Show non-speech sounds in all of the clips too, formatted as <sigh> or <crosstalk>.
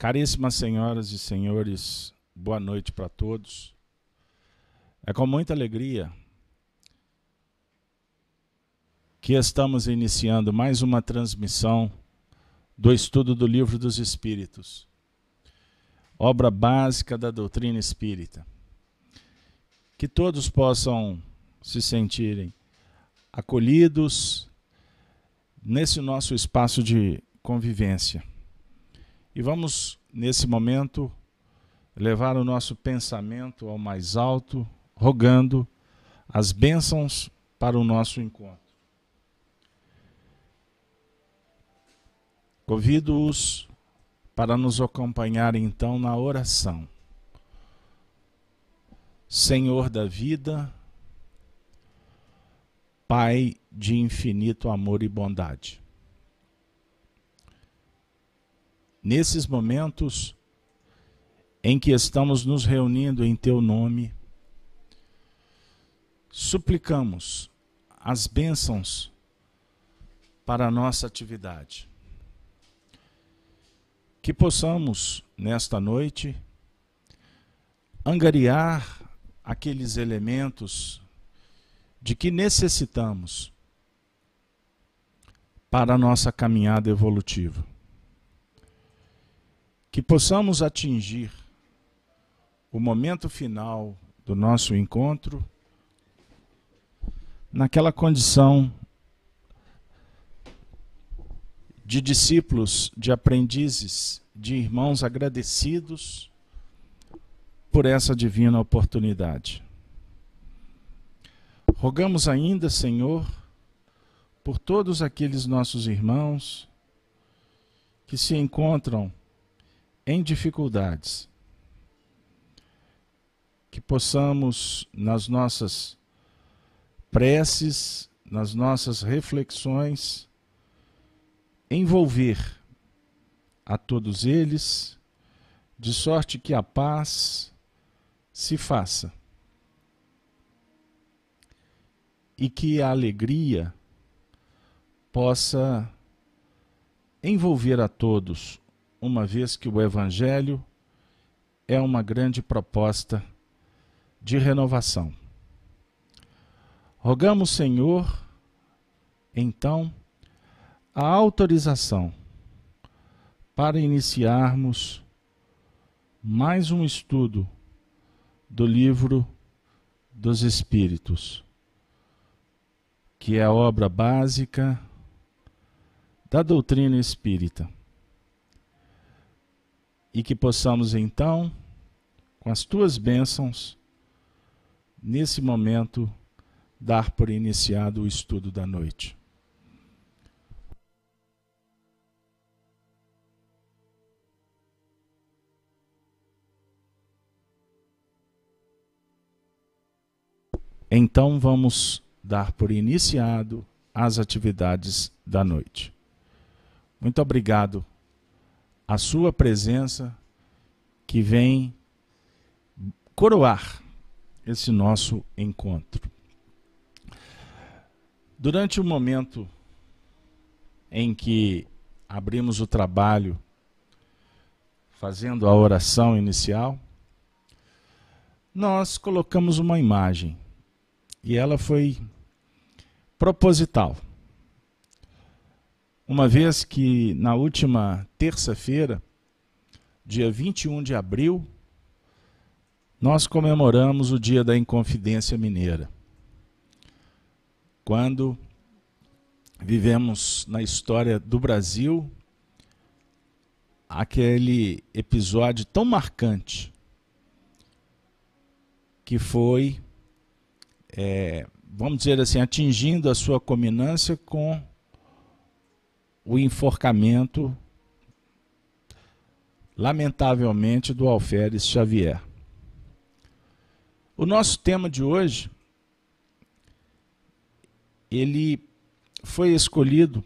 Caríssimas senhoras e senhores, boa noite para todos. É com muita alegria que estamos iniciando mais uma transmissão do estudo do Livro dos Espíritos, obra básica da doutrina espírita. Que todos possam se sentirem acolhidos nesse nosso espaço de convivência e vamos, nesse momento, levar o nosso pensamento ao mais alto, rogando as bênçãos para o nosso encontro. Convido-os para nos acompanhar então na oração. Senhor da vida, Pai de infinito amor e bondade. Nesses momentos em que estamos nos reunindo em Teu nome, suplicamos as bênçãos para a nossa atividade. Que possamos, nesta noite, angariar aqueles elementos de que necessitamos para a nossa caminhada evolutiva que possamos atingir o momento final do nosso encontro naquela condição de discípulos, de aprendizes, de irmãos agradecidos por essa divina oportunidade. Rogamos ainda, Senhor, por todos aqueles nossos irmãos que se encontram em dificuldades. Que possamos, nas nossas preces, nas nossas reflexões, envolver a todos eles, de sorte que a paz se faça e que a alegria possa envolver a todos uma vez que o Evangelho é uma grande proposta de renovação. Rogamos, Senhor, então, a autorização para iniciarmos mais um estudo do livro dos Espíritos, que é a obra básica da doutrina espírita e que possamos então, com as tuas bênçãos, nesse momento, dar por iniciado o estudo da noite. Então vamos dar por iniciado as atividades da noite. Muito obrigado a sua presença que vem coroar esse nosso encontro. Durante o momento em que abrimos o trabalho fazendo a oração inicial, nós colocamos uma imagem e ela foi proposital uma vez que na última terça-feira, dia 21 de abril, nós comemoramos o Dia da Inconfidência Mineira. Quando vivemos na história do Brasil aquele episódio tão marcante que foi, é, vamos dizer assim, atingindo a sua culminância com o enforcamento, lamentavelmente, do Alferes Xavier. O nosso tema de hoje, ele foi escolhido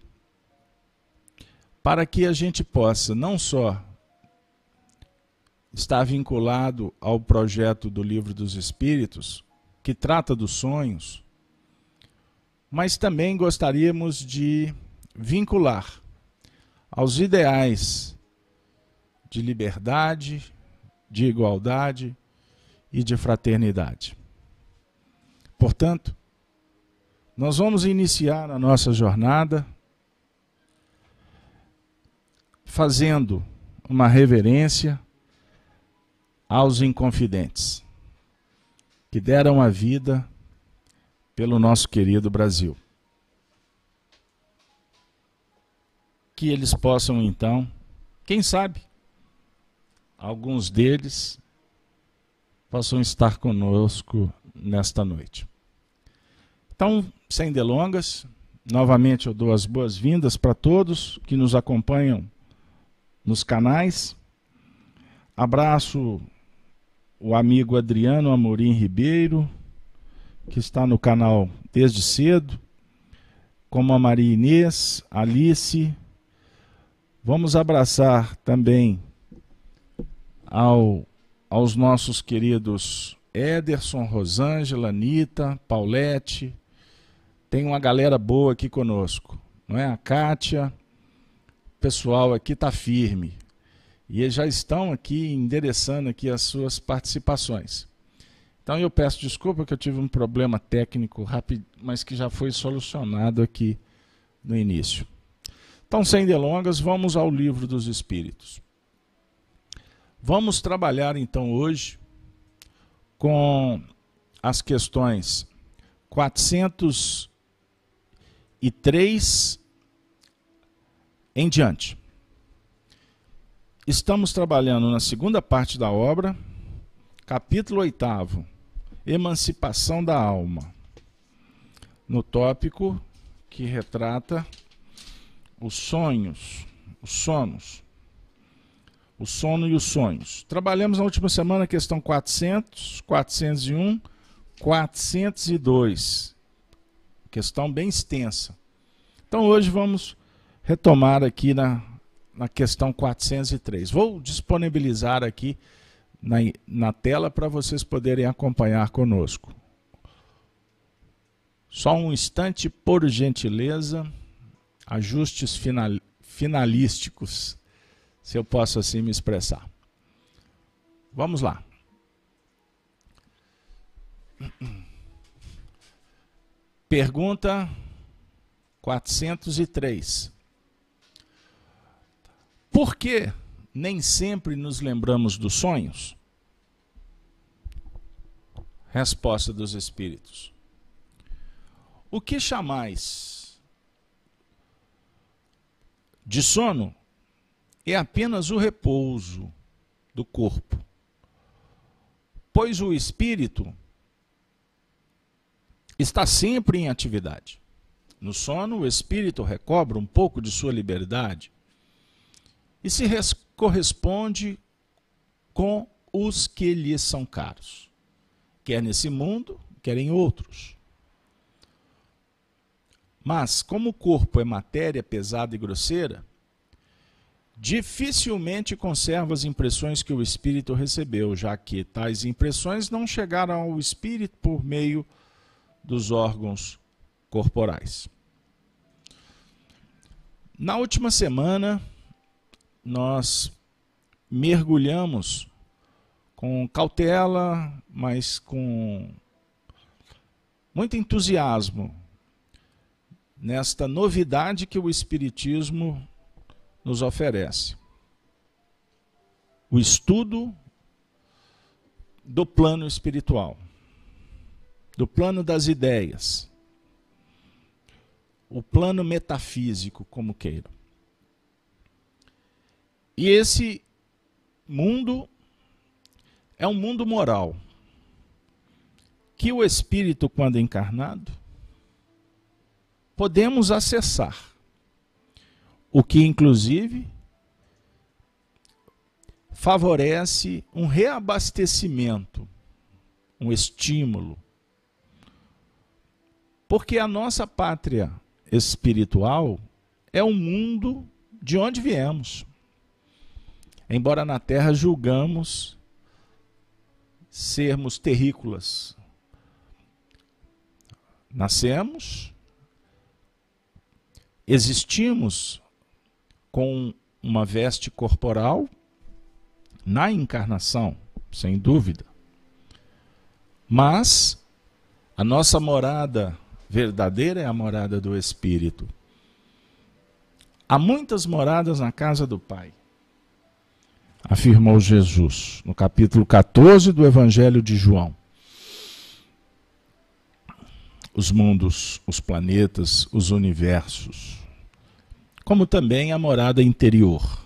para que a gente possa não só estar vinculado ao projeto do Livro dos Espíritos, que trata dos sonhos, mas também gostaríamos de vincular aos ideais de liberdade, de igualdade e de fraternidade. Portanto, nós vamos iniciar a nossa jornada fazendo uma reverência aos inconfidentes que deram a vida pelo nosso querido Brasil. Que eles possam então, quem sabe, alguns deles possam estar conosco nesta noite. Então, sem delongas, novamente eu dou as boas-vindas para todos que nos acompanham nos canais. Abraço o amigo Adriano Amorim Ribeiro, que está no canal desde cedo, como a Maria Inês, Alice. Vamos abraçar também ao, aos nossos queridos Ederson, Rosângela, Anitta, Paulette. Tem uma galera boa aqui conosco, não é? A Kátia. O pessoal aqui está firme. E já estão aqui endereçando aqui as suas participações. Então eu peço desculpa que eu tive um problema técnico rápido, mas que já foi solucionado aqui no início. Então, sem delongas, vamos ao livro dos Espíritos. Vamos trabalhar então hoje com as questões 403 em diante. Estamos trabalhando na segunda parte da obra, capítulo 8, Emancipação da Alma, no tópico que retrata os sonhos, os sonos o sono e os sonhos. Trabalhamos na última semana a questão 400, 401, 402. Questão bem extensa. Então hoje vamos retomar aqui na, na questão 403. Vou disponibilizar aqui na, na tela para vocês poderem acompanhar conosco. Só um instante, por gentileza, ajustes final, finalísticos se eu posso assim me expressar. Vamos lá. Pergunta 403. Por que nem sempre nos lembramos dos sonhos? Resposta dos Espíritos. O que chamais de sono é apenas o repouso do corpo. Pois o espírito está sempre em atividade. No sono, o espírito recobra um pouco de sua liberdade e se corresponde com os que lhe são caros, quer nesse mundo, quer em outros. Mas, como o corpo é matéria pesada e grosseira, dificilmente conserva as impressões que o espírito recebeu, já que tais impressões não chegaram ao espírito por meio dos órgãos corporais. Na última semana, nós mergulhamos com cautela, mas com muito entusiasmo nesta novidade que o Espiritismo nos oferece. O estudo do plano espiritual, do plano das ideias, o plano metafísico, como queiram. E esse mundo é um mundo moral que o espírito, quando encarnado, podemos acessar o que inclusive favorece um reabastecimento, um estímulo. Porque a nossa pátria espiritual é o mundo de onde viemos. Embora na terra julgamos sermos terrícolas. Nascemos, existimos com uma veste corporal, na encarnação, sem dúvida. Mas a nossa morada verdadeira é a morada do Espírito. Há muitas moradas na casa do Pai, afirmou Jesus, no capítulo 14 do Evangelho de João. Os mundos, os planetas, os universos, como também a morada interior.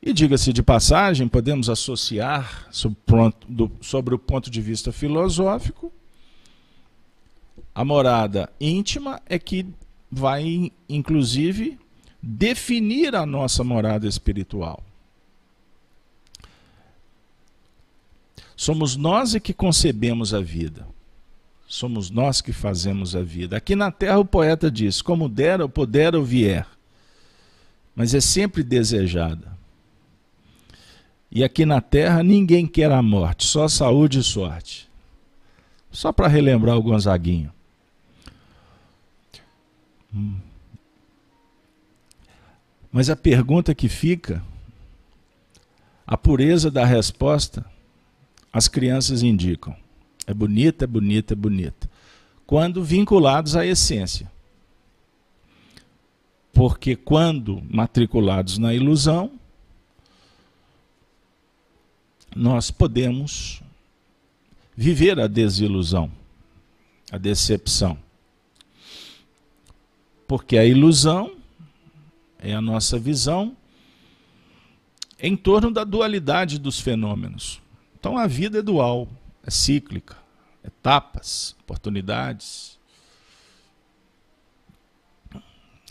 E diga-se de passagem, podemos associar, sobre o ponto de vista filosófico, a morada íntima é que vai, inclusive, definir a nossa morada espiritual. Somos nós é que concebemos a vida. Somos nós que fazemos a vida. Aqui na terra o poeta diz: como der ou puder ou vier. Mas é sempre desejada. E aqui na terra ninguém quer a morte, só saúde e sorte. Só para relembrar o Gonzaguinho. Hum. Mas a pergunta que fica, a pureza da resposta, as crianças indicam. É bonita, é bonita, é bonita. Quando vinculados à essência. Porque quando matriculados na ilusão, nós podemos viver a desilusão, a decepção. Porque a ilusão é a nossa visão em torno da dualidade dos fenômenos. Então a vida é dual, é cíclica, etapas, oportunidades,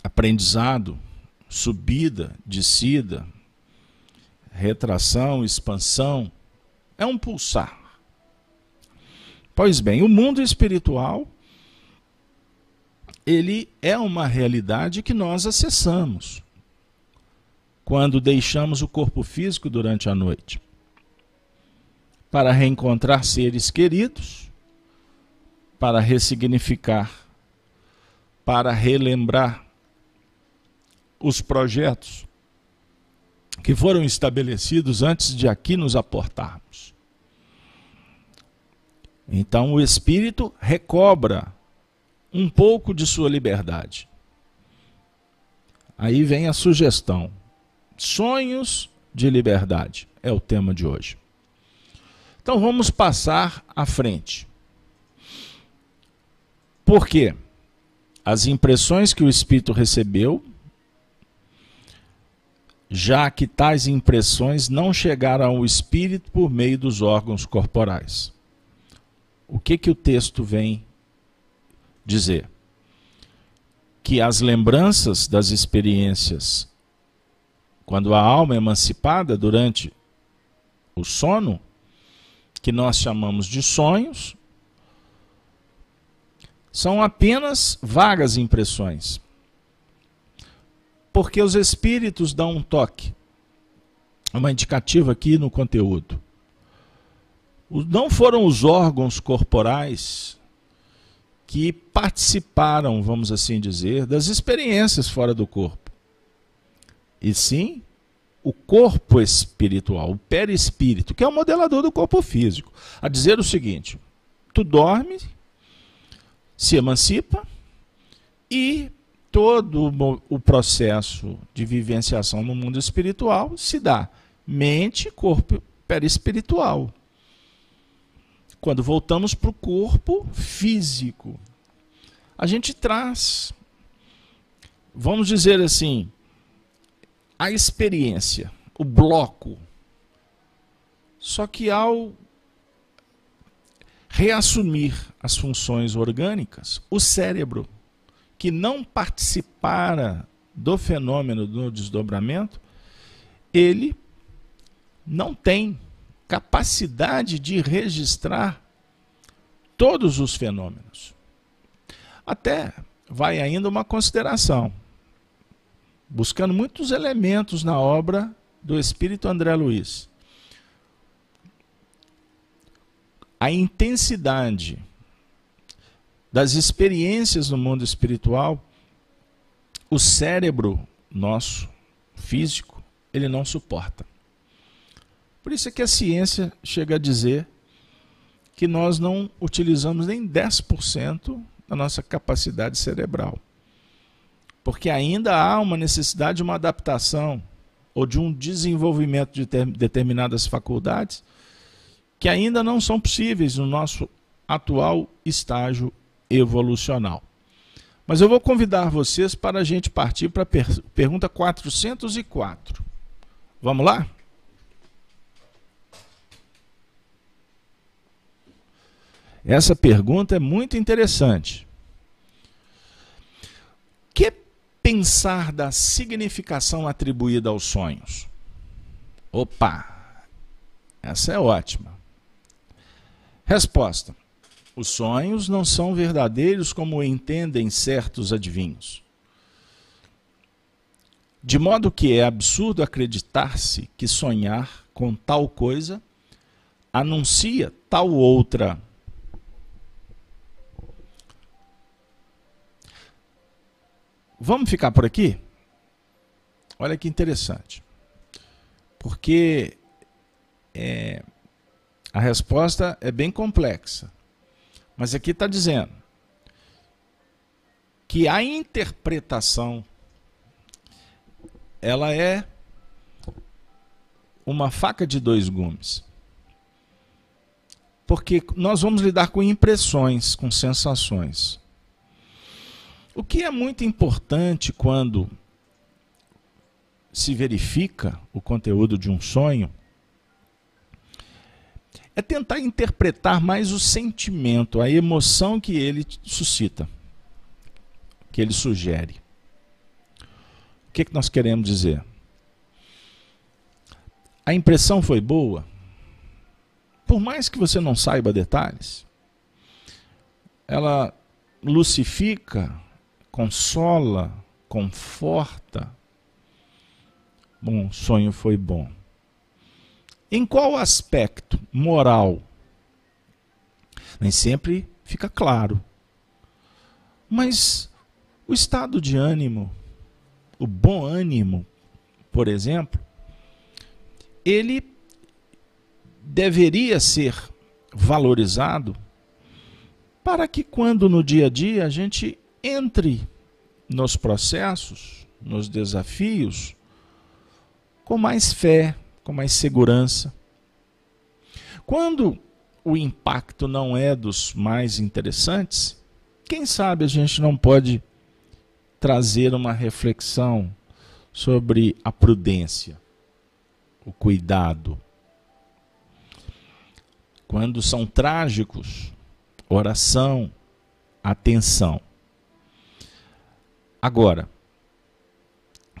aprendizado, subida, descida, retração, expansão, é um pulsar. Pois bem, o mundo espiritual ele é uma realidade que nós acessamos quando deixamos o corpo físico durante a noite para reencontrar seres queridos, para ressignificar, para relembrar os projetos que foram estabelecidos antes de aqui nos aportarmos. Então o espírito recobra um pouco de sua liberdade. Aí vem a sugestão. Sonhos de liberdade é o tema de hoje. Então vamos passar à frente. Por quê? As impressões que o espírito recebeu já que tais impressões não chegaram ao espírito por meio dos órgãos corporais. O que que o texto vem dizer? Que as lembranças das experiências quando a alma é emancipada durante o sono, que nós chamamos de sonhos, são apenas vagas impressões porque os espíritos dão um toque. Uma indicativa aqui no conteúdo. Não foram os órgãos corporais que participaram, vamos assim dizer, das experiências fora do corpo. E sim o corpo espiritual, o perispírito, que é o modelador do corpo físico, a dizer o seguinte: tu dorme, se emancipa e todo o processo de vivenciação no mundo espiritual se dá mente, corpo, perispiritual. Quando voltamos para o corpo físico, a gente traz, vamos dizer assim, a experiência, o bloco. Só que ao reassumir as funções orgânicas, o cérebro que não participara do fenômeno do desdobramento, ele não tem capacidade de registrar todos os fenômenos. Até vai ainda uma consideração, buscando muitos elementos na obra do espírito André Luiz. A intensidade das experiências no mundo espiritual, o cérebro nosso, físico, ele não suporta. Por isso é que a ciência chega a dizer que nós não utilizamos nem 10% da nossa capacidade cerebral. Porque ainda há uma necessidade de uma adaptação ou de um desenvolvimento de determinadas faculdades que ainda não são possíveis no nosso atual estágio evolucional. Mas eu vou convidar vocês para a gente partir para a per pergunta 404. Vamos lá? Essa pergunta é muito interessante. Que pensar da significação atribuída aos sonhos? Opa, essa é ótima. Resposta: Os sonhos não são verdadeiros como entendem certos adivinhos. De modo que é absurdo acreditar-se que sonhar com tal coisa anuncia tal outra Vamos ficar por aqui? Olha que interessante. Porque é, a resposta é bem complexa. Mas aqui está dizendo que a interpretação ela é uma faca de dois gumes. Porque nós vamos lidar com impressões, com sensações. O que é muito importante quando se verifica o conteúdo de um sonho é tentar interpretar mais o sentimento, a emoção que ele suscita, que ele sugere. O que, é que nós queremos dizer? A impressão foi boa? Por mais que você não saiba detalhes, ela lucifica consola, conforta. Bom, o sonho foi bom. Em qual aspecto moral? Nem sempre fica claro. Mas o estado de ânimo, o bom ânimo, por exemplo, ele deveria ser valorizado para que quando no dia a dia a gente entre nos processos, nos desafios, com mais fé, com mais segurança. Quando o impacto não é dos mais interessantes, quem sabe a gente não pode trazer uma reflexão sobre a prudência, o cuidado. Quando são trágicos, oração, atenção. Agora,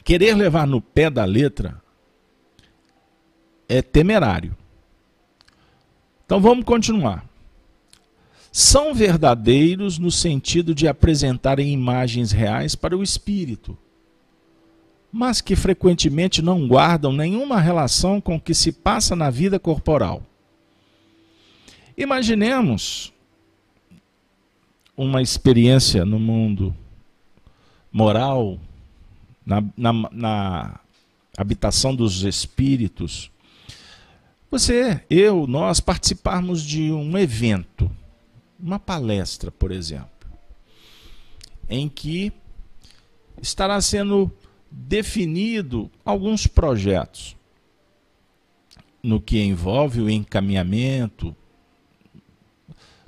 querer levar no pé da letra é temerário. Então vamos continuar. São verdadeiros no sentido de apresentarem imagens reais para o espírito, mas que frequentemente não guardam nenhuma relação com o que se passa na vida corporal. Imaginemos uma experiência no mundo moral, na, na, na habitação dos espíritos, você, eu, nós participarmos de um evento, uma palestra, por exemplo, em que estará sendo definido alguns projetos no que envolve o encaminhamento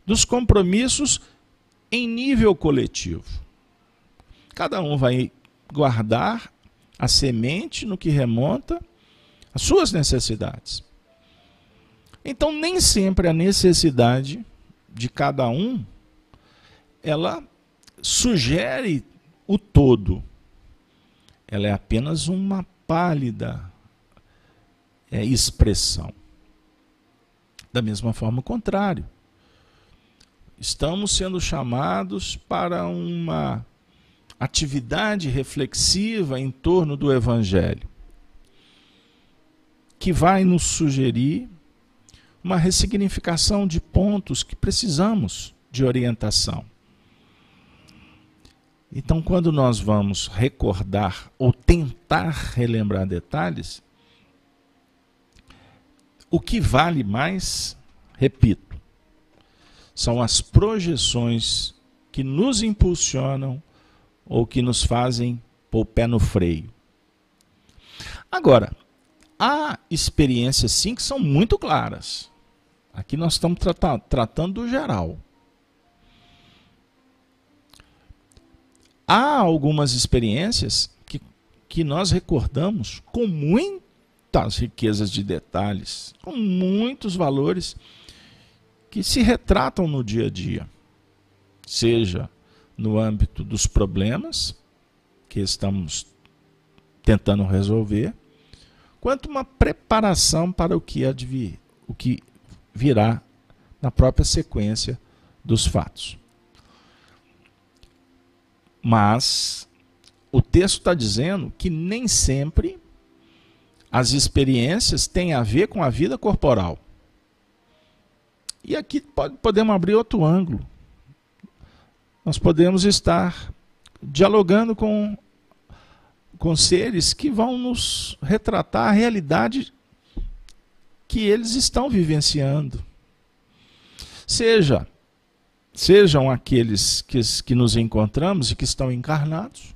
dos compromissos em nível coletivo. Cada um vai guardar a semente no que remonta às suas necessidades. Então, nem sempre a necessidade de cada um ela sugere o todo. Ela é apenas uma pálida é, expressão. Da mesma forma, o contrário. Estamos sendo chamados para uma atividade reflexiva em torno do Evangelho, que vai nos sugerir uma ressignificação de pontos que precisamos de orientação. Então, quando nós vamos recordar ou tentar relembrar detalhes, o que vale mais, repito, são as projeções que nos impulsionam ou que nos fazem pôr o pé no freio. Agora, há experiências sim que são muito claras. Aqui nós estamos tratando do geral. Há algumas experiências que, que nós recordamos com muitas riquezas de detalhes, com muitos valores que se retratam no dia a dia, seja no âmbito dos problemas que estamos tentando resolver, quanto uma preparação para o que, advir, o que virá na própria sequência dos fatos. Mas o texto está dizendo que nem sempre as experiências têm a ver com a vida corporal. E aqui pode, podemos abrir outro ângulo. Nós podemos estar dialogando com, com seres que vão nos retratar a realidade que eles estão vivenciando. Seja sejam aqueles que, que nos encontramos e que estão encarnados,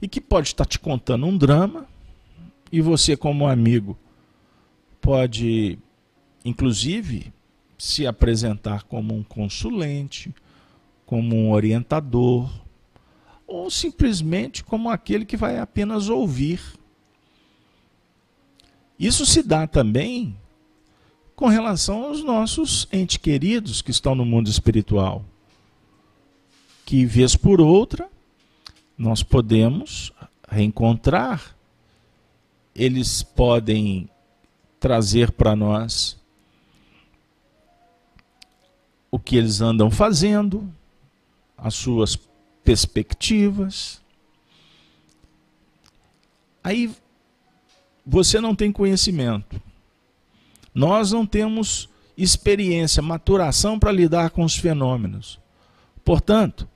e que pode estar te contando um drama, e você, como amigo, pode, inclusive, se apresentar como um consulente, como um orientador, ou simplesmente como aquele que vai apenas ouvir. Isso se dá também com relação aos nossos entes queridos que estão no mundo espiritual. Que, vez por outra, nós podemos reencontrar, eles podem trazer para nós o que eles andam fazendo, as suas perspectivas. Aí você não tem conhecimento nós não temos experiência, maturação para lidar com os fenômenos. Portanto,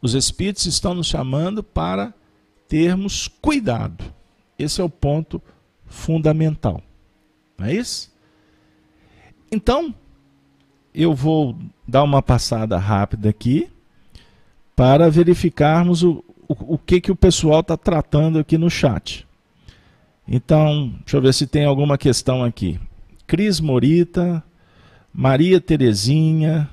os Espíritos estão nos chamando para termos cuidado. Esse é o ponto fundamental. Não é isso? Então, eu vou dar uma passada rápida aqui para verificarmos o, o, o que, que o pessoal está tratando aqui no chat. Então, deixa eu ver se tem alguma questão aqui. Cris Morita, Maria Terezinha,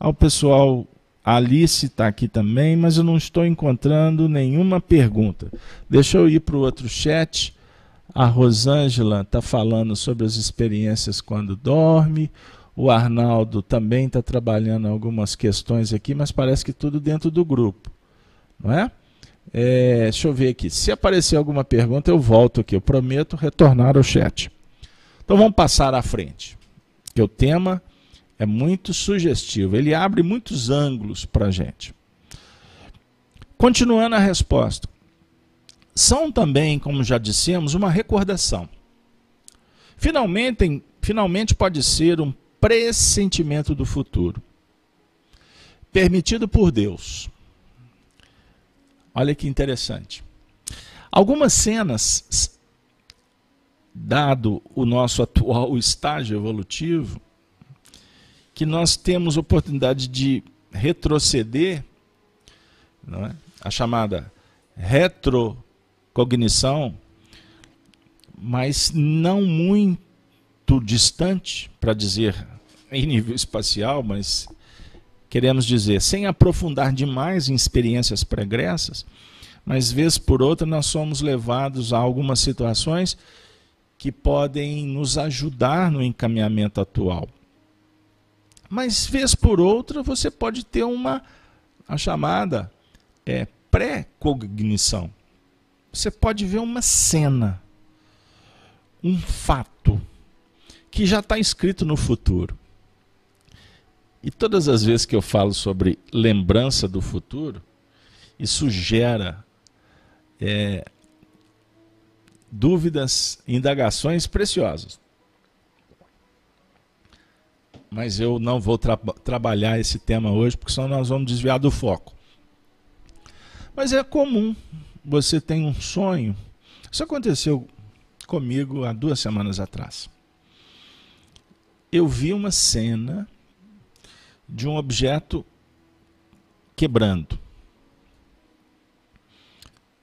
ao pessoal, Alice está aqui também, mas eu não estou encontrando nenhuma pergunta. Deixa eu ir para o outro chat. A Rosângela está falando sobre as experiências quando dorme. O Arnaldo também está trabalhando algumas questões aqui, mas parece que tudo dentro do grupo, não é? É, deixa eu ver aqui. Se aparecer alguma pergunta, eu volto aqui. Eu prometo retornar ao chat. Então vamos passar à frente. Que o tema é muito sugestivo. Ele abre muitos ângulos para a gente. Continuando a resposta. São também, como já dissemos, uma recordação. Finalmente, finalmente pode ser um pressentimento do futuro. Permitido por Deus Olha que interessante. Algumas cenas, dado o nosso atual <laughs> estágio evolutivo, que nós temos oportunidade de retroceder, é? a chamada retrocognição, mas não muito distante, para dizer em nível espacial, mas queremos dizer, sem aprofundar demais em experiências pregressas, mas vez por outra nós somos levados a algumas situações que podem nos ajudar no encaminhamento atual. Mas vez por outra você pode ter uma a chamada é, pré-cognição. Você pode ver uma cena, um fato que já está escrito no futuro. E todas as vezes que eu falo sobre lembrança do futuro, isso gera é, dúvidas, indagações preciosas. Mas eu não vou tra trabalhar esse tema hoje, porque senão nós vamos desviar do foco. Mas é comum, você tem um sonho. Isso aconteceu comigo há duas semanas atrás. Eu vi uma cena de um objeto quebrando.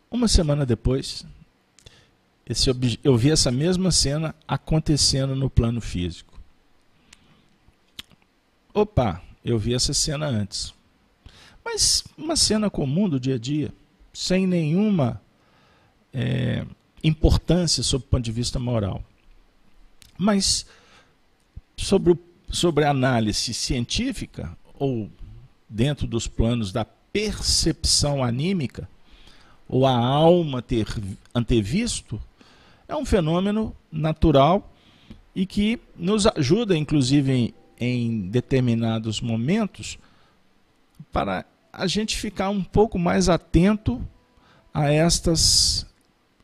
Uma semana depois, esse eu vi essa mesma cena acontecendo no plano físico. Opa, eu vi essa cena antes. Mas uma cena comum do dia a dia, sem nenhuma é, importância sob o ponto de vista moral. Mas sobre, o, sobre a análise científica, ou dentro dos planos da percepção anímica, ou a alma ter antevisto, é um fenômeno natural e que nos ajuda, inclusive, em, em determinados momentos, para a gente ficar um pouco mais atento a estas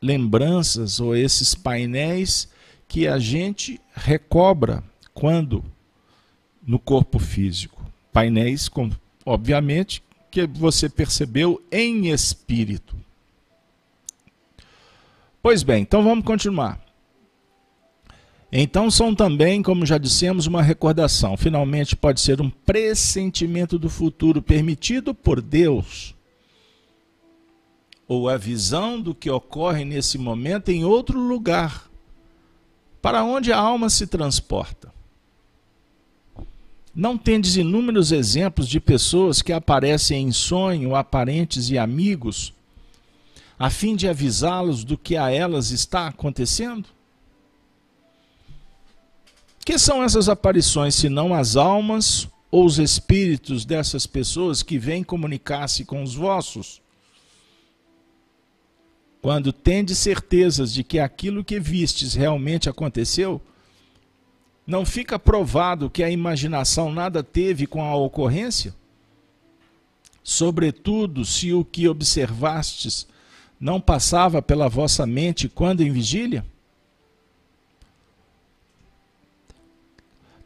lembranças ou esses painéis que a gente recobra quando no corpo físico. Painéis, com, obviamente, que você percebeu em espírito. Pois bem, então vamos continuar. Então são também, como já dissemos, uma recordação. Finalmente pode ser um pressentimento do futuro permitido por Deus. Ou a visão do que ocorre nesse momento em outro lugar, para onde a alma se transporta. Não tendes inúmeros exemplos de pessoas que aparecem em sonho, aparentes e amigos, a fim de avisá-los do que a elas está acontecendo? Que são essas aparições, se não as almas ou os espíritos dessas pessoas que vêm comunicar-se com os vossos? Quando tendes certezas de que aquilo que vistes realmente aconteceu, não fica provado que a imaginação nada teve com a ocorrência? Sobretudo, se o que observastes não passava pela vossa mente quando em vigília?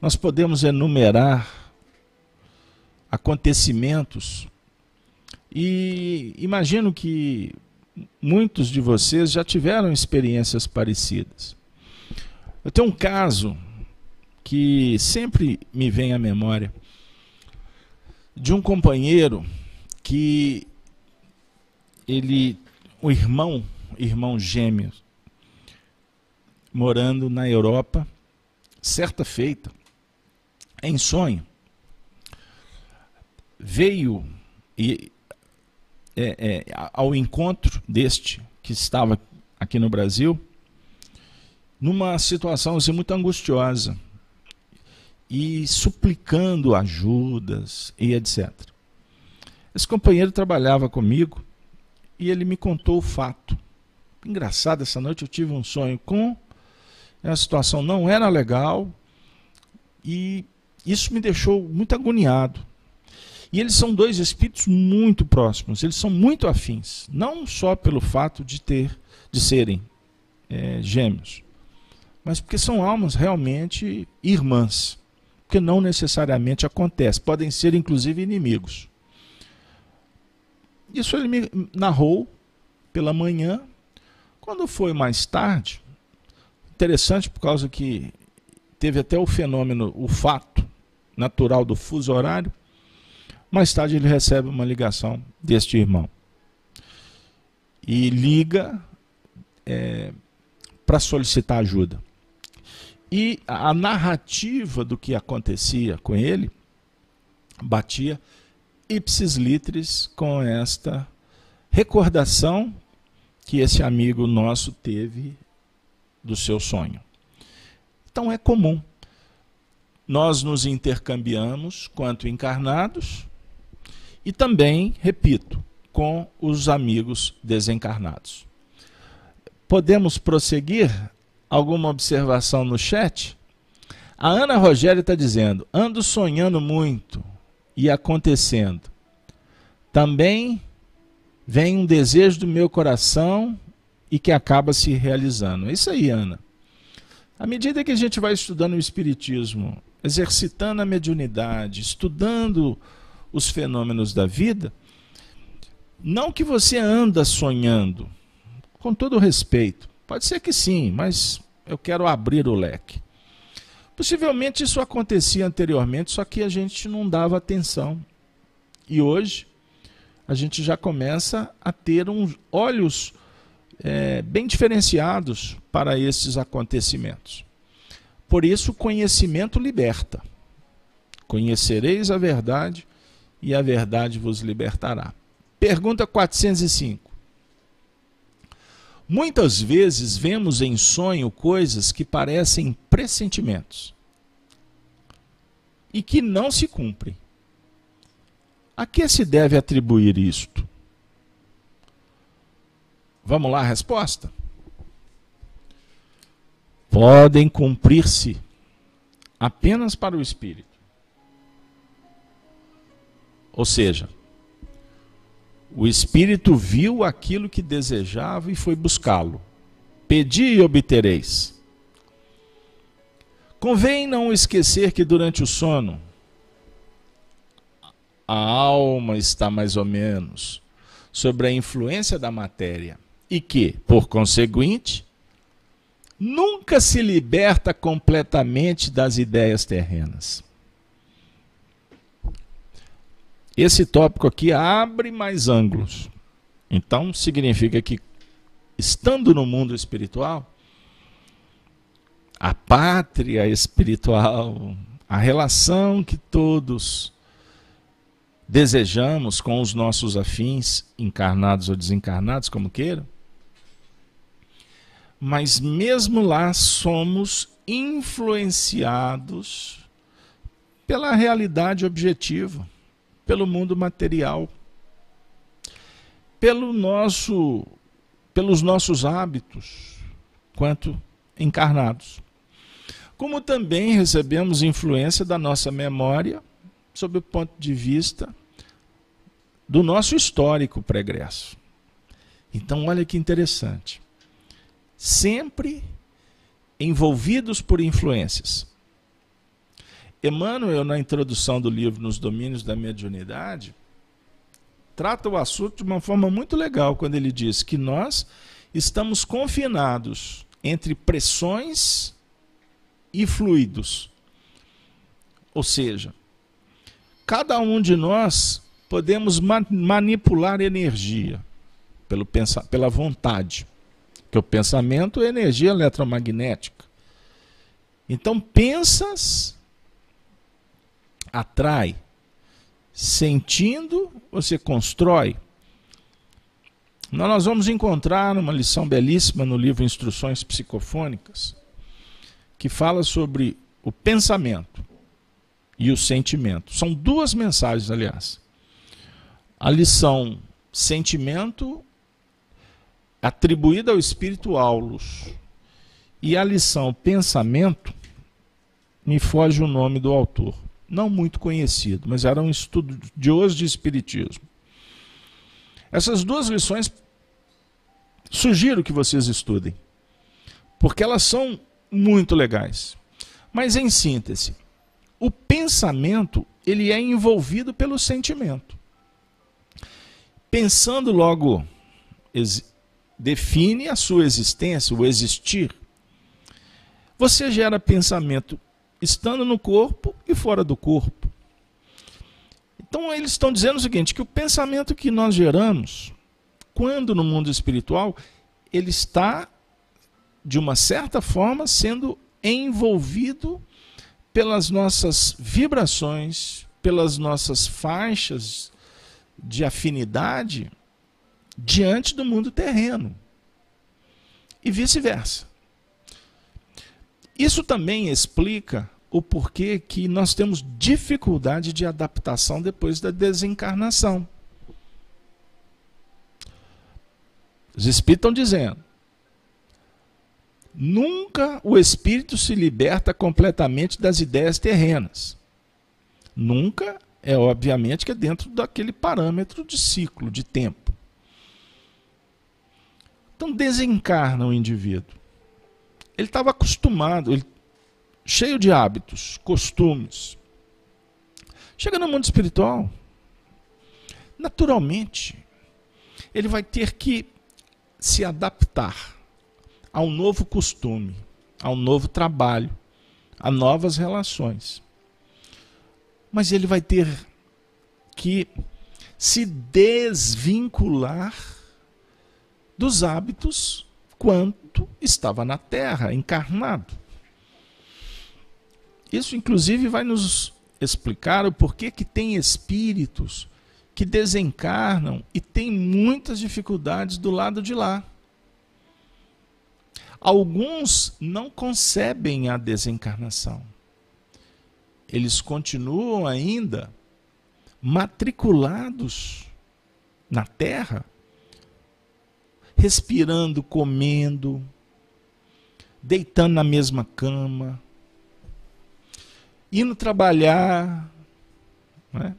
Nós podemos enumerar acontecimentos e imagino que muitos de vocês já tiveram experiências parecidas. Eu tenho um caso que sempre me vem à memória de um companheiro que ele, o irmão, irmão gêmeo, morando na Europa, certa feita, em sonho, veio e, é, é, ao encontro deste que estava aqui no Brasil, numa situação assim, muito angustiosa e suplicando ajudas e etc. Esse companheiro trabalhava comigo e ele me contou o fato. Engraçado, essa noite eu tive um sonho com. A situação não era legal e isso me deixou muito agoniado. E eles são dois espíritos muito próximos, eles são muito afins, não só pelo fato de ter, de serem é, gêmeos, mas porque são almas realmente irmãs porque não necessariamente acontece, podem ser inclusive inimigos. Isso ele me narrou pela manhã. Quando foi mais tarde, interessante por causa que teve até o fenômeno, o fato natural do fuso horário. Mais tarde ele recebe uma ligação deste irmão. E liga é, para solicitar ajuda. E a narrativa do que acontecia com ele batia ipsis litris com esta recordação que esse amigo nosso teve do seu sonho. Então é comum. Nós nos intercambiamos quanto encarnados e também, repito, com os amigos desencarnados. Podemos prosseguir alguma observação no chat? A Ana Rogério está dizendo: ando sonhando muito e acontecendo. Também vem um desejo do meu coração e que acaba se realizando. É isso aí, Ana. À medida que a gente vai estudando o Espiritismo, exercitando a mediunidade, estudando os fenômenos da vida, não que você anda sonhando, com todo respeito, Pode ser que sim, mas eu quero abrir o leque. Possivelmente isso acontecia anteriormente, só que a gente não dava atenção. E hoje a gente já começa a ter uns olhos é, bem diferenciados para esses acontecimentos. Por isso, conhecimento liberta. Conhecereis a verdade e a verdade vos libertará. Pergunta 405. Muitas vezes vemos em sonho coisas que parecem pressentimentos e que não se cumprem. A que se deve atribuir isto? Vamos lá a resposta? Podem cumprir-se apenas para o espírito. Ou seja, o espírito viu aquilo que desejava e foi buscá-lo. Pedi e obtereis. Convém não esquecer que durante o sono a alma está mais ou menos sobre a influência da matéria e que, por conseguinte, nunca se liberta completamente das ideias terrenas. Esse tópico aqui abre mais ângulos. Então, significa que, estando no mundo espiritual, a pátria espiritual, a relação que todos desejamos com os nossos afins, encarnados ou desencarnados, como queiram, mas mesmo lá somos influenciados pela realidade objetiva pelo mundo material, pelo nosso, pelos nossos hábitos, quanto encarnados. Como também recebemos influência da nossa memória, sob o ponto de vista do nosso histórico pregresso. Então, olha que interessante. Sempre envolvidos por influências. Emmanuel, na introdução do livro Nos Domínios da Mediunidade, trata o assunto de uma forma muito legal quando ele diz que nós estamos confinados entre pressões e fluidos. Ou seja, cada um de nós podemos ma manipular energia pelo pela vontade, que o pensamento é energia eletromagnética. Então pensas atrai. Sentindo, você constrói. Nós vamos encontrar uma lição belíssima no livro Instruções Psicofônicas, que fala sobre o pensamento e o sentimento. São duas mensagens, aliás. A lição sentimento atribuída ao espírito Aulus e a lição pensamento me foge o nome do autor não muito conhecido, mas era um hoje de espiritismo. Essas duas lições sugiro que vocês estudem, porque elas são muito legais. Mas em síntese, o pensamento ele é envolvido pelo sentimento. Pensando logo define a sua existência, o existir. Você gera pensamento estando no corpo e fora do corpo. Então eles estão dizendo o seguinte, que o pensamento que nós geramos, quando no mundo espiritual, ele está de uma certa forma sendo envolvido pelas nossas vibrações, pelas nossas faixas de afinidade diante do mundo terreno. E vice-versa. Isso também explica o porquê que nós temos dificuldade de adaptação depois da desencarnação. Os espíritos estão dizendo: nunca o espírito se liberta completamente das ideias terrenas. Nunca é obviamente que é dentro daquele parâmetro de ciclo, de tempo. Então desencarna o indivíduo. Ele estava acostumado, ele cheio de hábitos, costumes. Chega no mundo espiritual, naturalmente, ele vai ter que se adaptar a um novo costume, a um novo trabalho, a novas relações. Mas ele vai ter que se desvincular dos hábitos quanto estava na terra, encarnado. Isso, inclusive, vai nos explicar o porquê que tem espíritos que desencarnam e têm muitas dificuldades do lado de lá. Alguns não concebem a desencarnação. Eles continuam ainda matriculados na Terra, respirando, comendo, deitando na mesma cama, indo trabalhar. Né?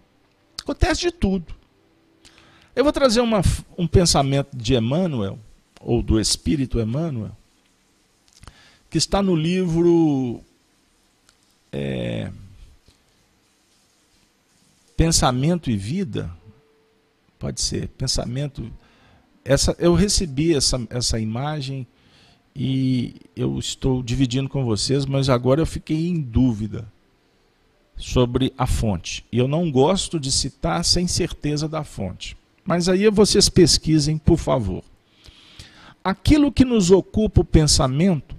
Acontece de tudo. Eu vou trazer uma, um pensamento de Emmanuel, ou do Espírito Emmanuel, que está no livro é, Pensamento e Vida. Pode ser, Pensamento. Essa, eu recebi essa, essa imagem e eu estou dividindo com vocês, mas agora eu fiquei em dúvida sobre a fonte. E eu não gosto de citar sem certeza da fonte. Mas aí vocês pesquisem, por favor. Aquilo que nos ocupa o pensamento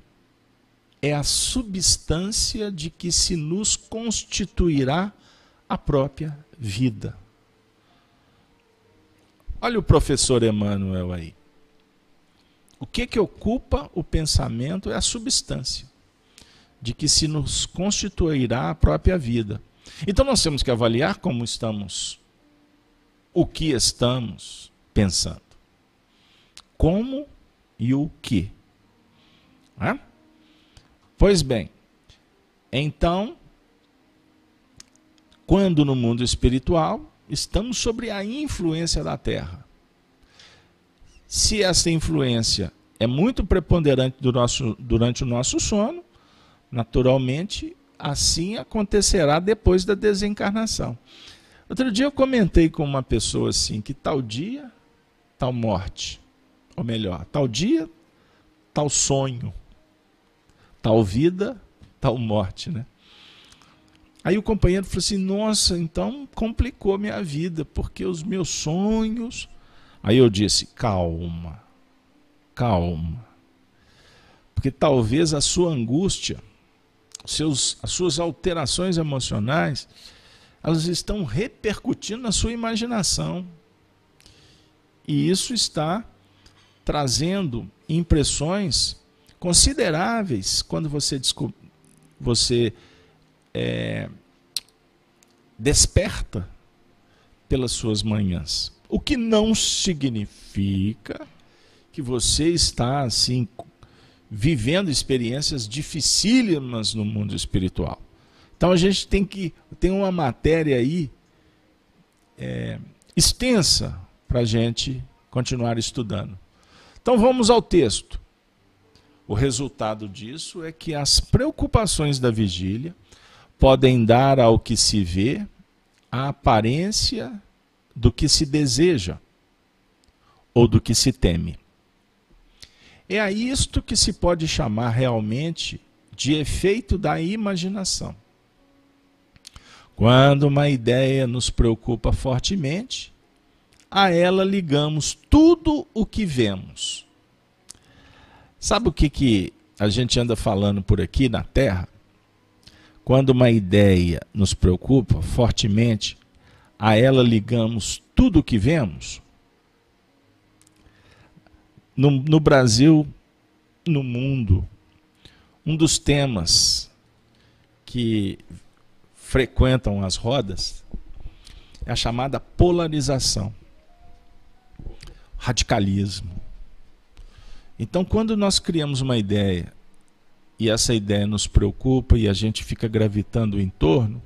é a substância de que se nos constituirá a própria vida. Olha o professor Emmanuel aí. O que que ocupa o pensamento é a substância de que se nos constituirá a própria vida. Então nós temos que avaliar como estamos, o que estamos pensando. Como e o que. É? Pois bem, então, quando no mundo espiritual, estamos sobre a influência da Terra. Se essa influência é muito preponderante do nosso, durante o nosso sono, Naturalmente, assim acontecerá depois da desencarnação. Outro dia eu comentei com uma pessoa assim que tal dia, tal morte, ou melhor, tal dia, tal sonho, tal vida, tal morte, né? Aí o companheiro falou assim: "Nossa, então complicou minha vida, porque os meus sonhos". Aí eu disse: "Calma. Calma. Porque talvez a sua angústia seus, as suas alterações emocionais, elas estão repercutindo na sua imaginação. E isso está trazendo impressões consideráveis quando você, você é, desperta pelas suas manhãs. O que não significa que você está assim vivendo experiências dificílimas no mundo espiritual. Então a gente tem que tem uma matéria aí é, extensa para a gente continuar estudando. Então vamos ao texto. O resultado disso é que as preocupações da vigília podem dar ao que se vê a aparência do que se deseja ou do que se teme. É a isto que se pode chamar realmente de efeito da imaginação. Quando uma ideia nos preocupa fortemente, a ela ligamos tudo o que vemos. Sabe o que, que a gente anda falando por aqui na Terra? Quando uma ideia nos preocupa fortemente, a ela ligamos tudo o que vemos? No, no Brasil, no mundo, um dos temas que frequentam as rodas é a chamada polarização, radicalismo. Então, quando nós criamos uma ideia e essa ideia nos preocupa e a gente fica gravitando em torno,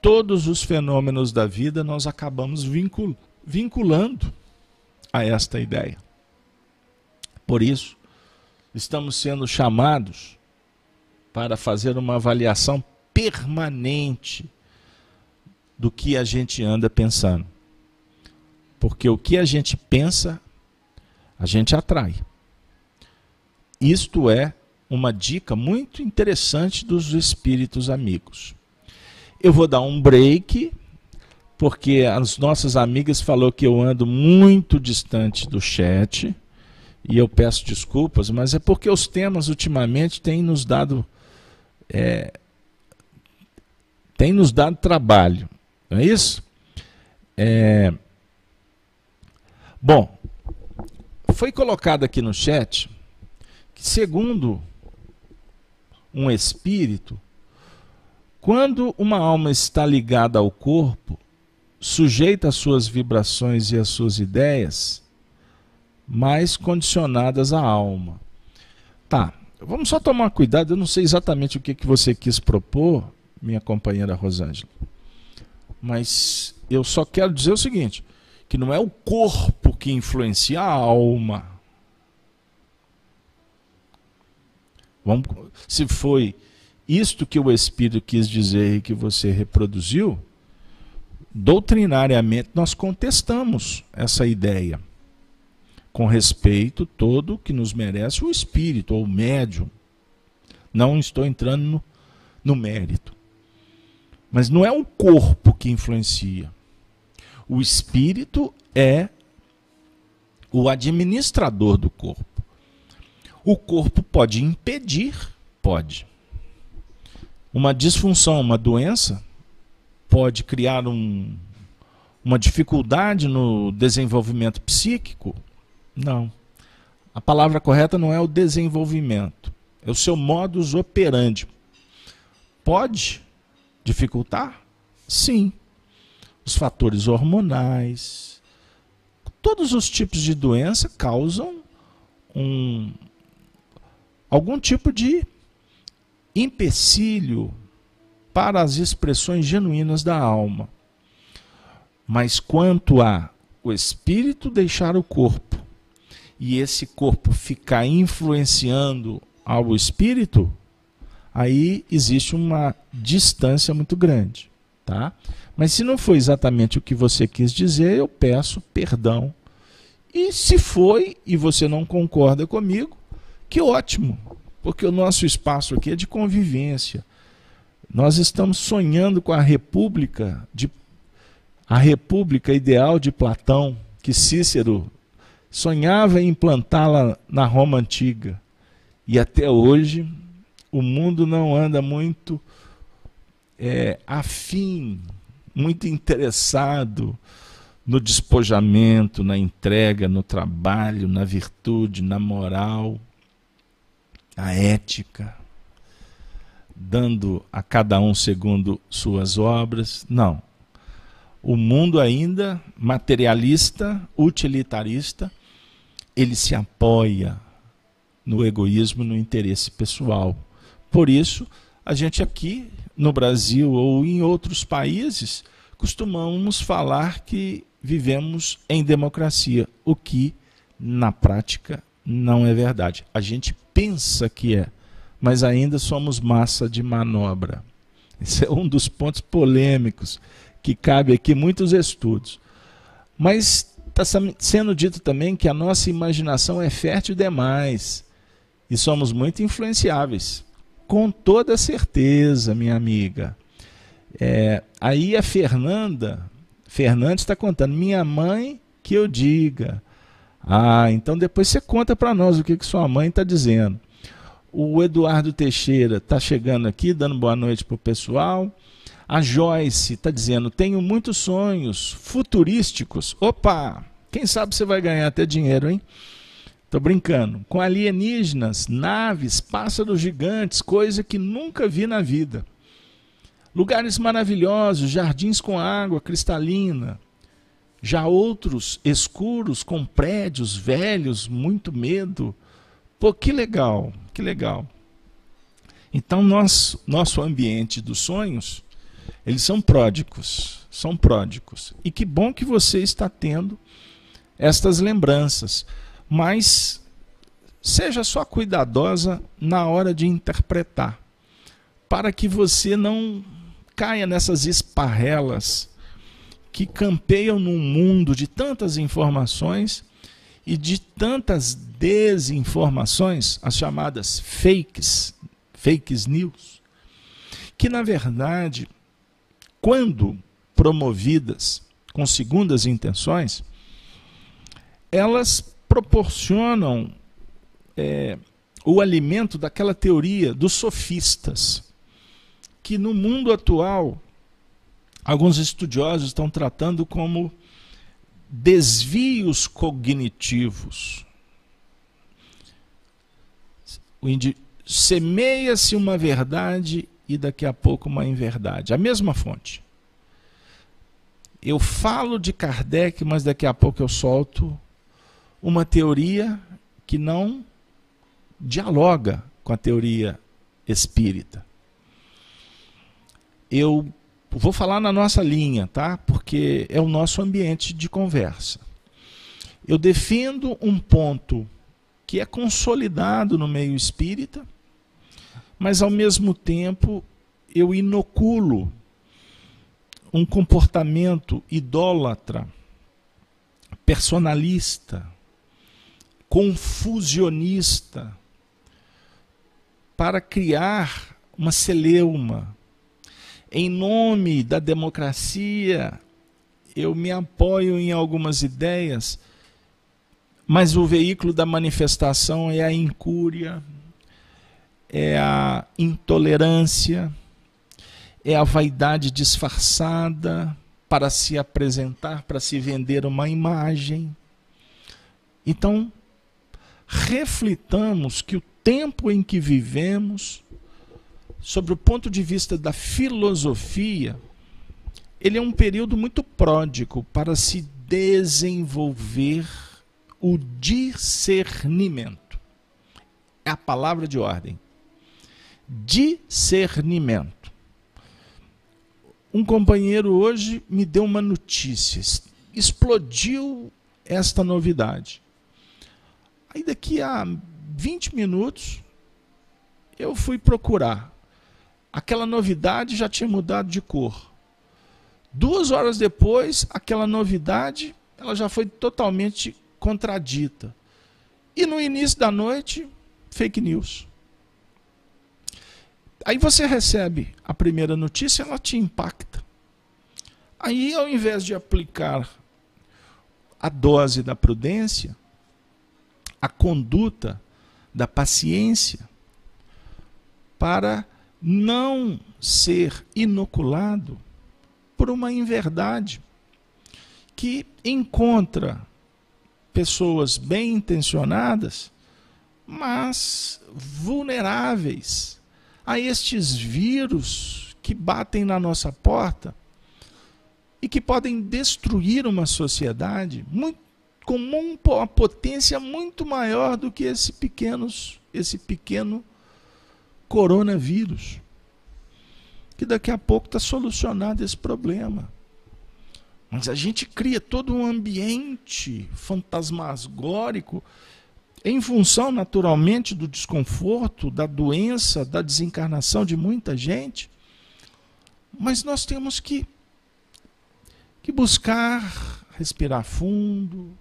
todos os fenômenos da vida nós acabamos vincul vinculando a esta ideia. Por isso, estamos sendo chamados para fazer uma avaliação permanente do que a gente anda pensando. Porque o que a gente pensa, a gente atrai. Isto é uma dica muito interessante dos espíritos amigos. Eu vou dar um break, porque as nossas amigas falou que eu ando muito distante do chat, e eu peço desculpas, mas é porque os temas ultimamente têm nos dado é, têm nos dado trabalho, não é isso? É, bom, foi colocado aqui no chat que segundo um espírito, quando uma alma está ligada ao corpo, sujeita às suas vibrações e às suas ideias, mais condicionadas à alma. Tá, vamos só tomar cuidado, eu não sei exatamente o que, que você quis propor, minha companheira Rosângela, mas eu só quero dizer o seguinte, que não é o corpo que influencia a alma. Vamos, se foi isto que o Espírito quis dizer e que você reproduziu, doutrinariamente nós contestamos essa ideia. Com respeito todo que nos merece o Espírito ou o médium. Não estou entrando no, no mérito. Mas não é o corpo que influencia. O Espírito é o administrador do corpo. O corpo pode impedir, pode. Uma disfunção, uma doença, pode criar um, uma dificuldade no desenvolvimento psíquico? Não. A palavra correta não é o desenvolvimento, é o seu modus operandi. Pode dificultar? Sim. Os fatores hormonais, todos os tipos de doença causam um, algum tipo de empecilho para as expressões genuínas da alma. Mas quanto a o espírito deixar o corpo e esse corpo ficar influenciando ao espírito, aí existe uma distância muito grande, tá? Mas se não foi exatamente o que você quis dizer, eu peço perdão. E se foi e você não concorda comigo, que ótimo, porque o nosso espaço aqui é de convivência. Nós estamos sonhando com a república de a república ideal de Platão, que Cícero sonhava em implantá-la na Roma antiga. E até hoje o mundo não anda muito é, afim, muito interessado no despojamento, na entrega, no trabalho, na virtude, na moral a ética, dando a cada um segundo suas obras. Não. O mundo ainda materialista, utilitarista, ele se apoia no egoísmo, no interesse pessoal. Por isso, a gente aqui no Brasil ou em outros países costumamos falar que vivemos em democracia, o que na prática não é verdade. A gente pensa que é, mas ainda somos massa de manobra. Esse é um dos pontos polêmicos que cabe aqui muitos estudos. Mas está sendo dito também que a nossa imaginação é fértil demais e somos muito influenciáveis. Com toda certeza, minha amiga. É, aí a Fernanda, Fernanda está contando, minha mãe que eu diga. Ah, então depois você conta para nós o que, que sua mãe está dizendo. O Eduardo Teixeira está chegando aqui, dando boa noite para o pessoal. A Joyce está dizendo: tenho muitos sonhos futurísticos. Opa! Quem sabe você vai ganhar até dinheiro, hein? Tô brincando. Com alienígenas, naves, pássaros gigantes, coisa que nunca vi na vida. Lugares maravilhosos, jardins com água cristalina, já outros escuros, com prédios velhos, muito medo. Pô, que legal, que legal. Então, nós, nosso ambiente dos sonhos, eles são pródigos, são pródigos. E que bom que você está tendo estas lembranças. Mas seja só cuidadosa na hora de interpretar, para que você não caia nessas esparrelas que campeiam num mundo de tantas informações e de tantas desinformações, as chamadas fakes, fakes news, que na verdade, quando promovidas com segundas intenções, elas proporcionam é, o alimento daquela teoria dos sofistas, que no mundo atual alguns estudiosos estão tratando como desvios cognitivos. Semeia-se uma verdade e daqui a pouco uma inverdade. A mesma fonte. Eu falo de Kardec, mas daqui a pouco eu solto uma teoria que não dialoga com a teoria espírita. Eu vou falar na nossa linha, tá? Porque é o nosso ambiente de conversa. Eu defendo um ponto que é consolidado no meio espírita, mas ao mesmo tempo eu inoculo um comportamento idólatra, personalista, confusionista, para criar uma celeuma. Em nome da democracia, eu me apoio em algumas ideias, mas o veículo da manifestação é a incúria, é a intolerância, é a vaidade disfarçada para se apresentar, para se vender uma imagem. Então, reflitamos que o tempo em que vivemos, sobre o ponto de vista da filosofia, ele é um período muito pródigo para se desenvolver o discernimento. É a palavra de ordem. Discernimento. Um companheiro hoje me deu uma notícia, explodiu esta novidade. Aí daqui a 20 minutos, eu fui procurar. Aquela novidade já tinha mudado de cor. Duas horas depois, aquela novidade ela já foi totalmente contradita. E no início da noite, fake news. Aí você recebe a primeira notícia, ela te impacta. Aí, ao invés de aplicar a dose da prudência, a conduta da paciência para não ser inoculado por uma inverdade que encontra pessoas bem intencionadas, mas vulneráveis a estes vírus que batem na nossa porta e que podem destruir uma sociedade muito com uma potência muito maior do que esse, pequenos, esse pequeno coronavírus. Que daqui a pouco está solucionado esse problema. Mas a gente cria todo um ambiente fantasmagórico em função, naturalmente, do desconforto, da doença, da desencarnação de muita gente. Mas nós temos que, que buscar respirar fundo,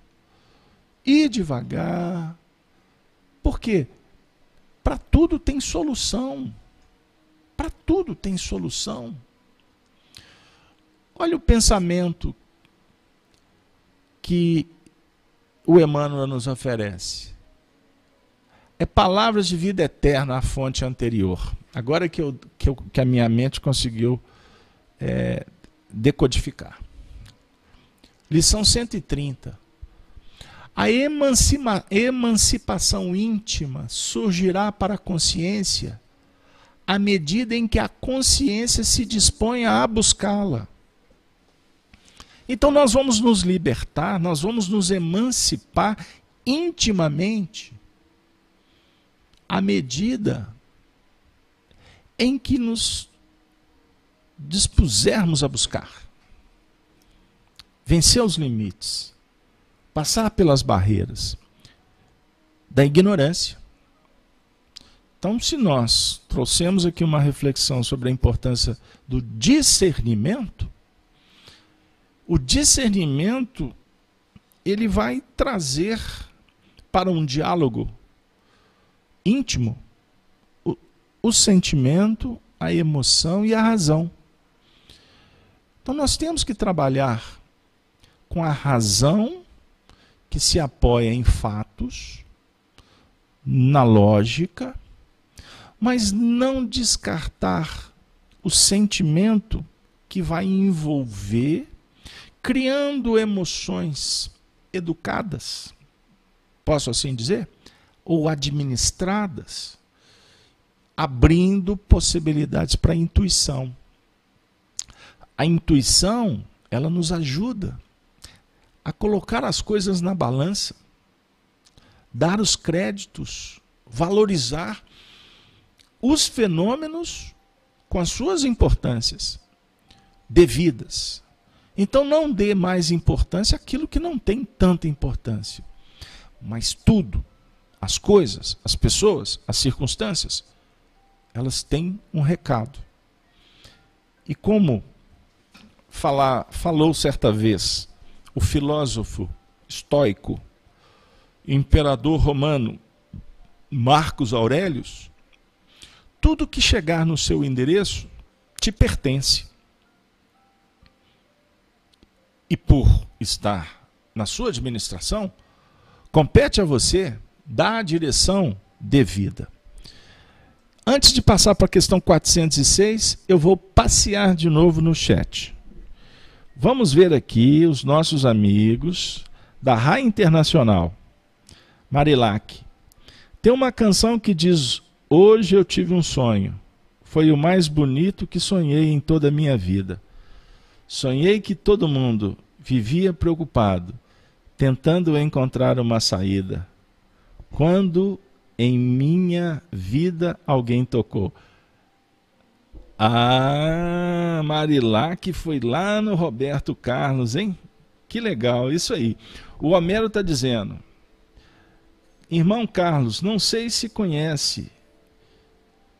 ir devagar. Por quê? Para tudo tem solução. Para tudo tem solução. Olha o pensamento que o Emmanuel nos oferece. É palavras de vida eterna a fonte anterior. Agora que, eu, que, eu, que a minha mente conseguiu é, decodificar. Lição 130. A emancipa emancipação íntima surgirá para a consciência à medida em que a consciência se dispõe a buscá-la. Então nós vamos nos libertar, nós vamos nos emancipar intimamente à medida em que nos dispusermos a buscar. Vencer os limites passar pelas barreiras da ignorância. Então, se nós trouxemos aqui uma reflexão sobre a importância do discernimento, o discernimento ele vai trazer para um diálogo íntimo o, o sentimento, a emoção e a razão. Então nós temos que trabalhar com a razão que se apoia em fatos, na lógica, mas não descartar o sentimento que vai envolver, criando emoções educadas, posso assim dizer, ou administradas, abrindo possibilidades para a intuição. A intuição, ela nos ajuda a colocar as coisas na balança, dar os créditos, valorizar os fenômenos com as suas importâncias devidas. Então não dê mais importância àquilo que não tem tanta importância. Mas tudo, as coisas, as pessoas, as circunstâncias, elas têm um recado. E como falar, falou certa vez o filósofo estoico, imperador romano Marcos Aurelius, tudo que chegar no seu endereço te pertence. E por estar na sua administração, compete a você dar a direção devida. Antes de passar para a questão 406, eu vou passear de novo no chat. Vamos ver aqui os nossos amigos da RAI Internacional. Marilac. Tem uma canção que diz: Hoje eu tive um sonho. Foi o mais bonito que sonhei em toda a minha vida. Sonhei que todo mundo vivia preocupado, tentando encontrar uma saída. Quando em minha vida alguém tocou. Ah, Marilac foi lá no Roberto Carlos, hein? Que legal, isso aí. O Homero está dizendo: Irmão Carlos, não sei se conhece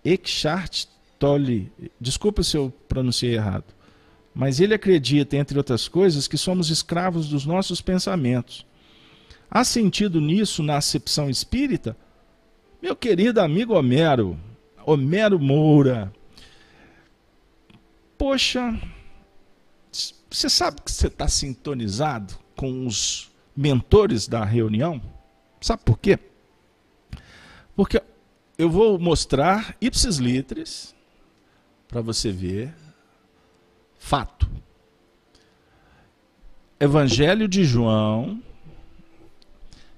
Eckhart Tolle, desculpa se eu pronunciei errado, mas ele acredita, entre outras coisas, que somos escravos dos nossos pensamentos. Há sentido nisso na acepção espírita? Meu querido amigo Homero, Homero Moura, poxa, você sabe que você está sintonizado com os mentores da reunião? Sabe por quê? Porque eu vou mostrar ipsis litteris para você ver fato. Evangelho de João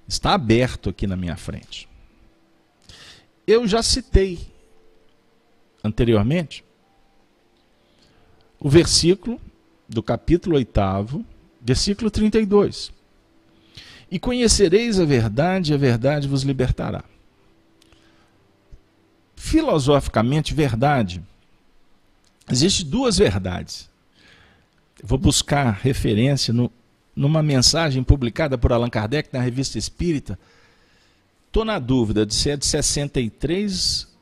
está aberto aqui na minha frente. Eu já citei anteriormente o versículo do capítulo 8, versículo 32. E conhecereis a verdade, e a verdade vos libertará. Filosoficamente, verdade. Existem duas verdades. vou buscar referência no, numa mensagem publicada por Allan Kardec na Revista Espírita. Estou na dúvida de se é de 63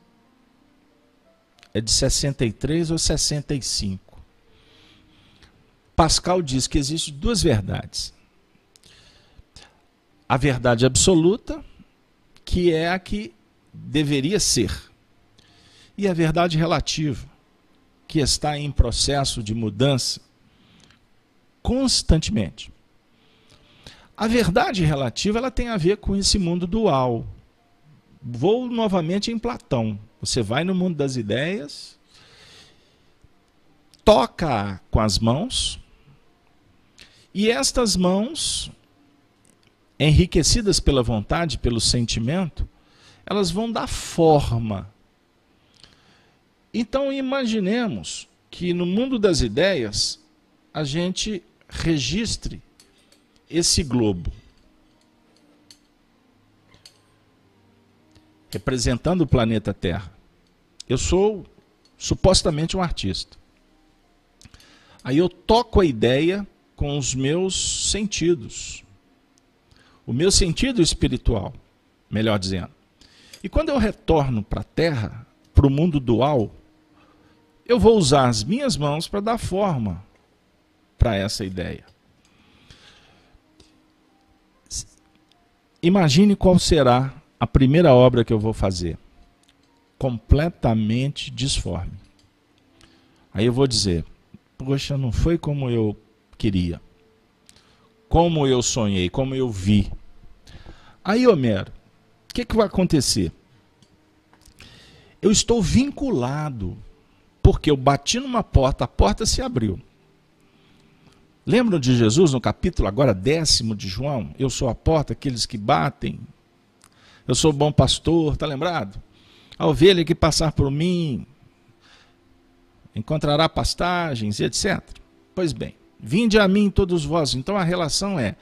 é de 63 ou 65. Pascal diz que existem duas verdades. A verdade absoluta, que é a que deveria ser, e a verdade relativa, que está em processo de mudança constantemente. A verdade relativa ela tem a ver com esse mundo dual. Vou novamente em Platão. Você vai no mundo das ideias, toca com as mãos, e estas mãos, enriquecidas pela vontade, pelo sentimento, elas vão dar forma. Então imaginemos que no mundo das ideias a gente registre esse globo. Representando o planeta Terra. Eu sou supostamente um artista. Aí eu toco a ideia com os meus sentidos. O meu sentido espiritual, melhor dizendo. E quando eu retorno para a Terra, para o mundo dual, eu vou usar as minhas mãos para dar forma para essa ideia. Imagine qual será a primeira obra que eu vou fazer. Completamente disforme. Aí eu vou dizer: Poxa, não foi como eu queria. Como eu sonhei, como eu vi. Aí, Homero, o que, que vai acontecer? Eu estou vinculado, porque eu bati numa porta, a porta se abriu. Lembram de Jesus no capítulo agora décimo de João? Eu sou a porta, aqueles que batem. Eu sou o bom pastor, tá lembrado? A ovelha que passar por mim encontrará pastagens, etc. Pois bem, vinde a mim todos vós. Então a relação é: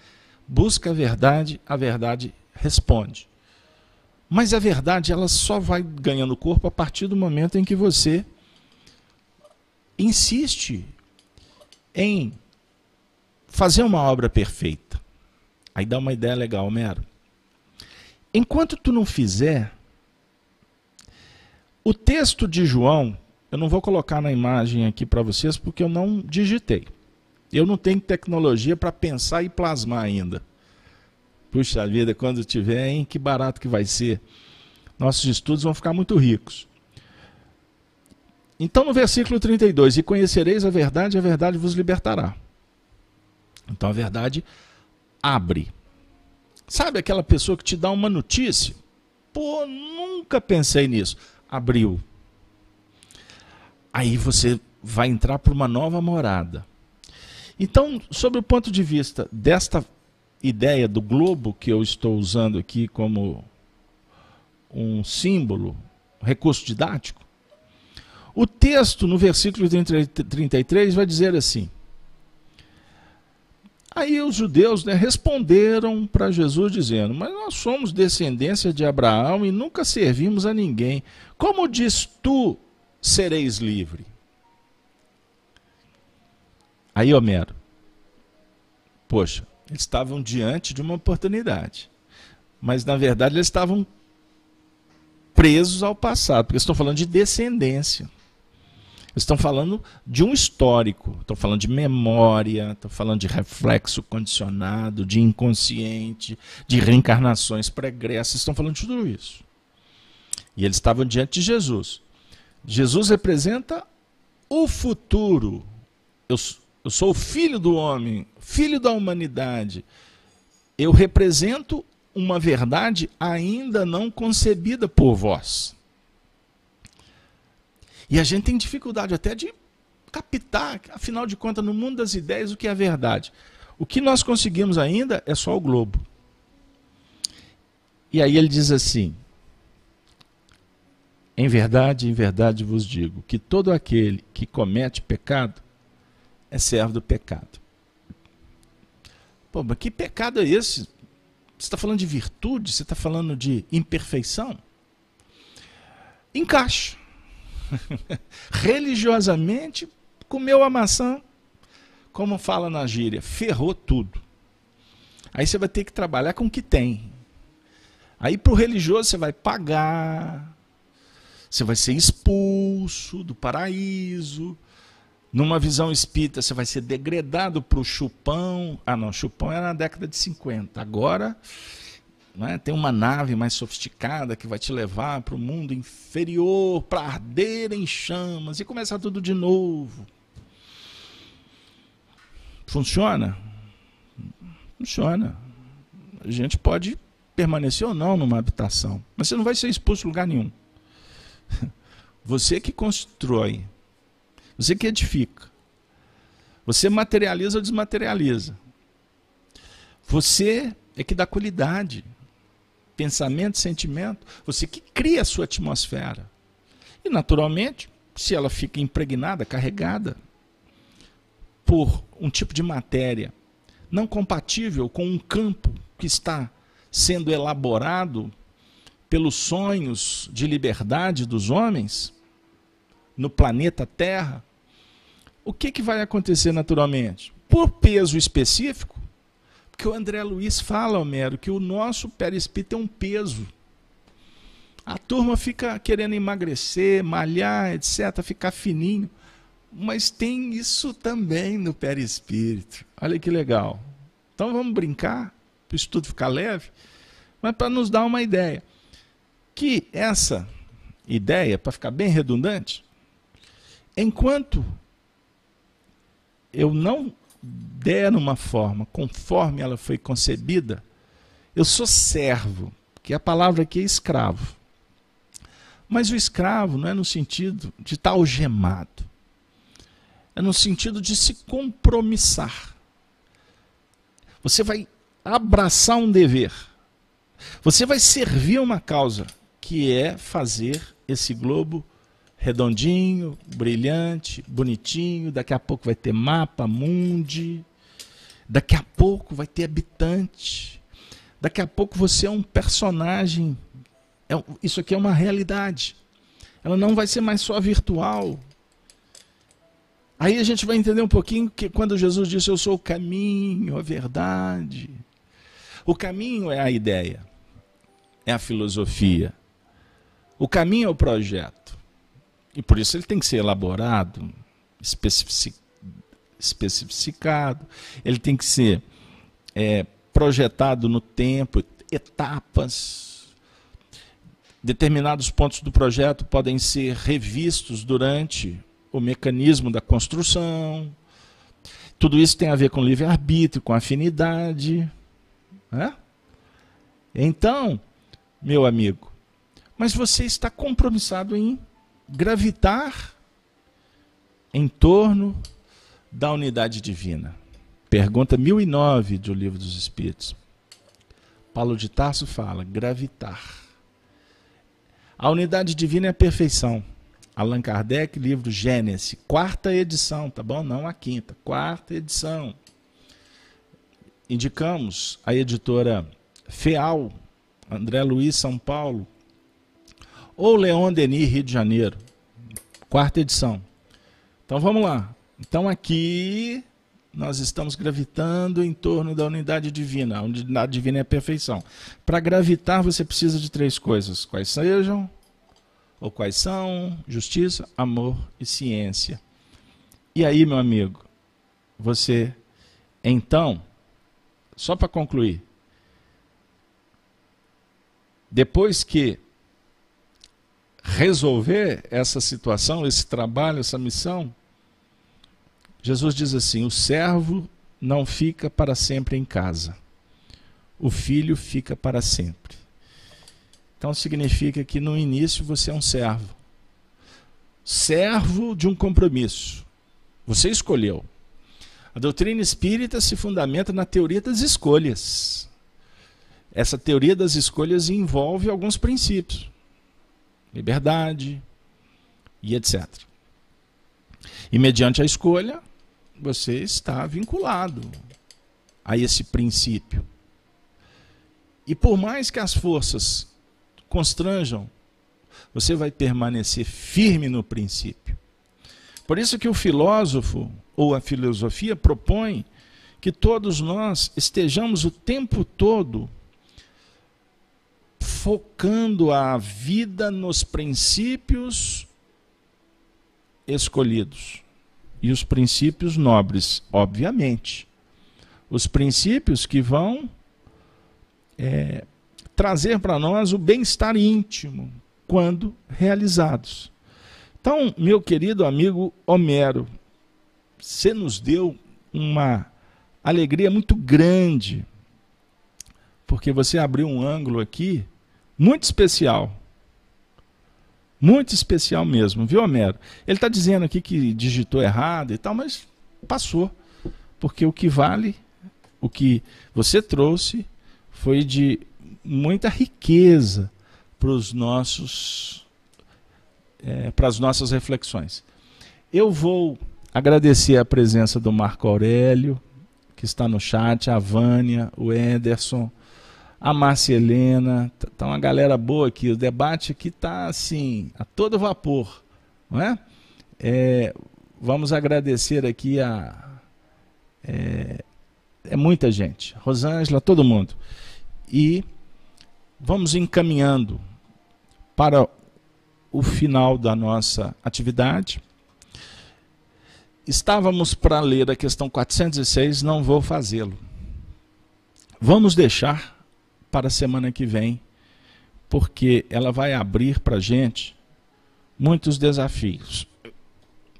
busca a verdade, a verdade responde. Mas a verdade ela só vai ganhando corpo a partir do momento em que você insiste em fazer uma obra perfeita. Aí dá uma ideia legal, Mero. Enquanto tu não fizer, o texto de João, eu não vou colocar na imagem aqui para vocês porque eu não digitei. Eu não tenho tecnologia para pensar e plasmar ainda. Puxa vida, quando tiver, hein, que barato que vai ser. Nossos estudos vão ficar muito ricos. Então, no versículo 32, e conhecereis a verdade, a verdade vos libertará. Então a verdade abre. Sabe aquela pessoa que te dá uma notícia? Pô, nunca pensei nisso. Abriu. Aí você vai entrar para uma nova morada. Então, sobre o ponto de vista desta ideia do globo que eu estou usando aqui como um símbolo, recurso didático, o texto no versículo 33 vai dizer assim: Aí os judeus né, responderam para Jesus dizendo: Mas nós somos descendência de Abraão e nunca servimos a ninguém. Como diz tu sereis livre? Aí Homero, poxa, eles estavam diante de uma oportunidade, mas na verdade eles estavam presos ao passado, porque estão falando de descendência estão falando de um histórico, estão falando de memória, estão falando de reflexo condicionado, de inconsciente, de reencarnações pregressas, estão falando de tudo isso. E eles estavam diante de Jesus. Jesus representa o futuro. Eu, eu sou o filho do homem, filho da humanidade. Eu represento uma verdade ainda não concebida por vós. E a gente tem dificuldade até de captar, afinal de contas, no mundo das ideias, o que é a verdade. O que nós conseguimos ainda é só o globo. E aí ele diz assim: Em verdade, em verdade vos digo que todo aquele que comete pecado é servo do pecado. Pô, mas que pecado é esse? Você está falando de virtude? Você está falando de imperfeição? Encaixa. <laughs> religiosamente comeu a maçã, como fala na gíria, ferrou tudo. Aí você vai ter que trabalhar com o que tem. Aí para o religioso você vai pagar, você vai ser expulso do paraíso. Numa visão espírita, você vai ser degradado para o chupão. Ah, não, chupão era na década de 50. Agora né? Tem uma nave mais sofisticada que vai te levar para o mundo inferior, para arder em chamas e começar tudo de novo. Funciona? Funciona. A gente pode permanecer ou não numa habitação, mas você não vai ser expulso de lugar nenhum. <laughs> Você que constrói, você que edifica, você materializa ou desmaterializa. Você é que dá qualidade pensamento, sentimento, você que cria a sua atmosfera. E naturalmente, se ela fica impregnada, carregada por um tipo de matéria não compatível com um campo que está sendo elaborado pelos sonhos de liberdade dos homens no planeta Terra, o que, que vai acontecer naturalmente? Por peso específico, que o André Luiz fala, Homero, que o nosso perispírito é um peso. A turma fica querendo emagrecer, malhar, etc., ficar fininho. Mas tem isso também no perispírito. Olha que legal. Então vamos brincar, para o estudo ficar leve. mas para nos dar uma ideia. Que essa ideia, para ficar bem redundante, enquanto eu não der uma forma conforme ela foi concebida, eu sou servo, que a palavra aqui é escravo. Mas o escravo não é no sentido de estar algemado, é no sentido de se compromissar. Você vai abraçar um dever. Você vai servir uma causa, que é fazer esse globo redondinho, brilhante, bonitinho. Daqui a pouco vai ter mapa mundi. Daqui a pouco vai ter habitante. Daqui a pouco você é um personagem. É, isso aqui é uma realidade. Ela não vai ser mais só virtual. Aí a gente vai entender um pouquinho que quando Jesus disse eu sou o caminho, a verdade. O caminho é a ideia, é a filosofia. O caminho é o projeto. E por isso ele tem que ser elaborado, especificado, ele tem que ser é, projetado no tempo, etapas. Determinados pontos do projeto podem ser revistos durante o mecanismo da construção. Tudo isso tem a ver com livre-arbítrio, com afinidade. Né? Então, meu amigo, mas você está compromissado em gravitar em torno da unidade divina. Pergunta 1009 do Livro dos Espíritos. Paulo de Tarso fala: gravitar. A unidade divina é a perfeição. Allan Kardec, livro Gênesis, quarta edição, tá bom? Não a quinta, quarta edição. Indicamos a editora Feal, André Luiz, São Paulo, ou Leon Denis, Rio de Janeiro, quarta edição. Então vamos lá. Então aqui nós estamos gravitando em torno da unidade divina. A unidade divina é a perfeição. Para gravitar, você precisa de três coisas. Quais sejam? ou quais são justiça, amor e ciência. E aí, meu amigo, você, então, só para concluir, depois que resolver essa situação, esse trabalho, essa missão, Jesus diz assim: o servo não fica para sempre em casa, o filho fica para sempre. Então significa que no início você é um servo. Servo de um compromisso. Você escolheu. A doutrina espírita se fundamenta na teoria das escolhas. Essa teoria das escolhas envolve alguns princípios: liberdade e etc. E mediante a escolha, você está vinculado a esse princípio. E por mais que as forças constranjam, você vai permanecer firme no princípio. Por isso que o filósofo ou a filosofia propõe que todos nós estejamos o tempo todo focando a vida nos princípios escolhidos. E os princípios nobres, obviamente. Os princípios que vão é, trazer para nós o bem-estar íntimo quando realizados. Então, meu querido amigo Homero, você nos deu uma alegria muito grande, porque você abriu um ângulo aqui muito especial. Muito especial mesmo, viu, Homero? Ele está dizendo aqui que digitou errado e tal, mas passou. Porque o que vale, o que você trouxe, foi de muita riqueza para os nossos é, para as nossas reflexões. Eu vou agradecer a presença do Marco Aurélio, que está no chat, a Vânia, o Ederson, a Márcia Helena, tá, tá uma galera boa aqui. O debate aqui está assim, a todo vapor, não é? é vamos agradecer aqui a é, é muita gente, Rosângela, todo mundo. E vamos encaminhando para o final da nossa atividade. Estávamos para ler a questão 406, não vou fazê-lo. Vamos deixar para a semana que vem, porque ela vai abrir para a gente muitos desafios.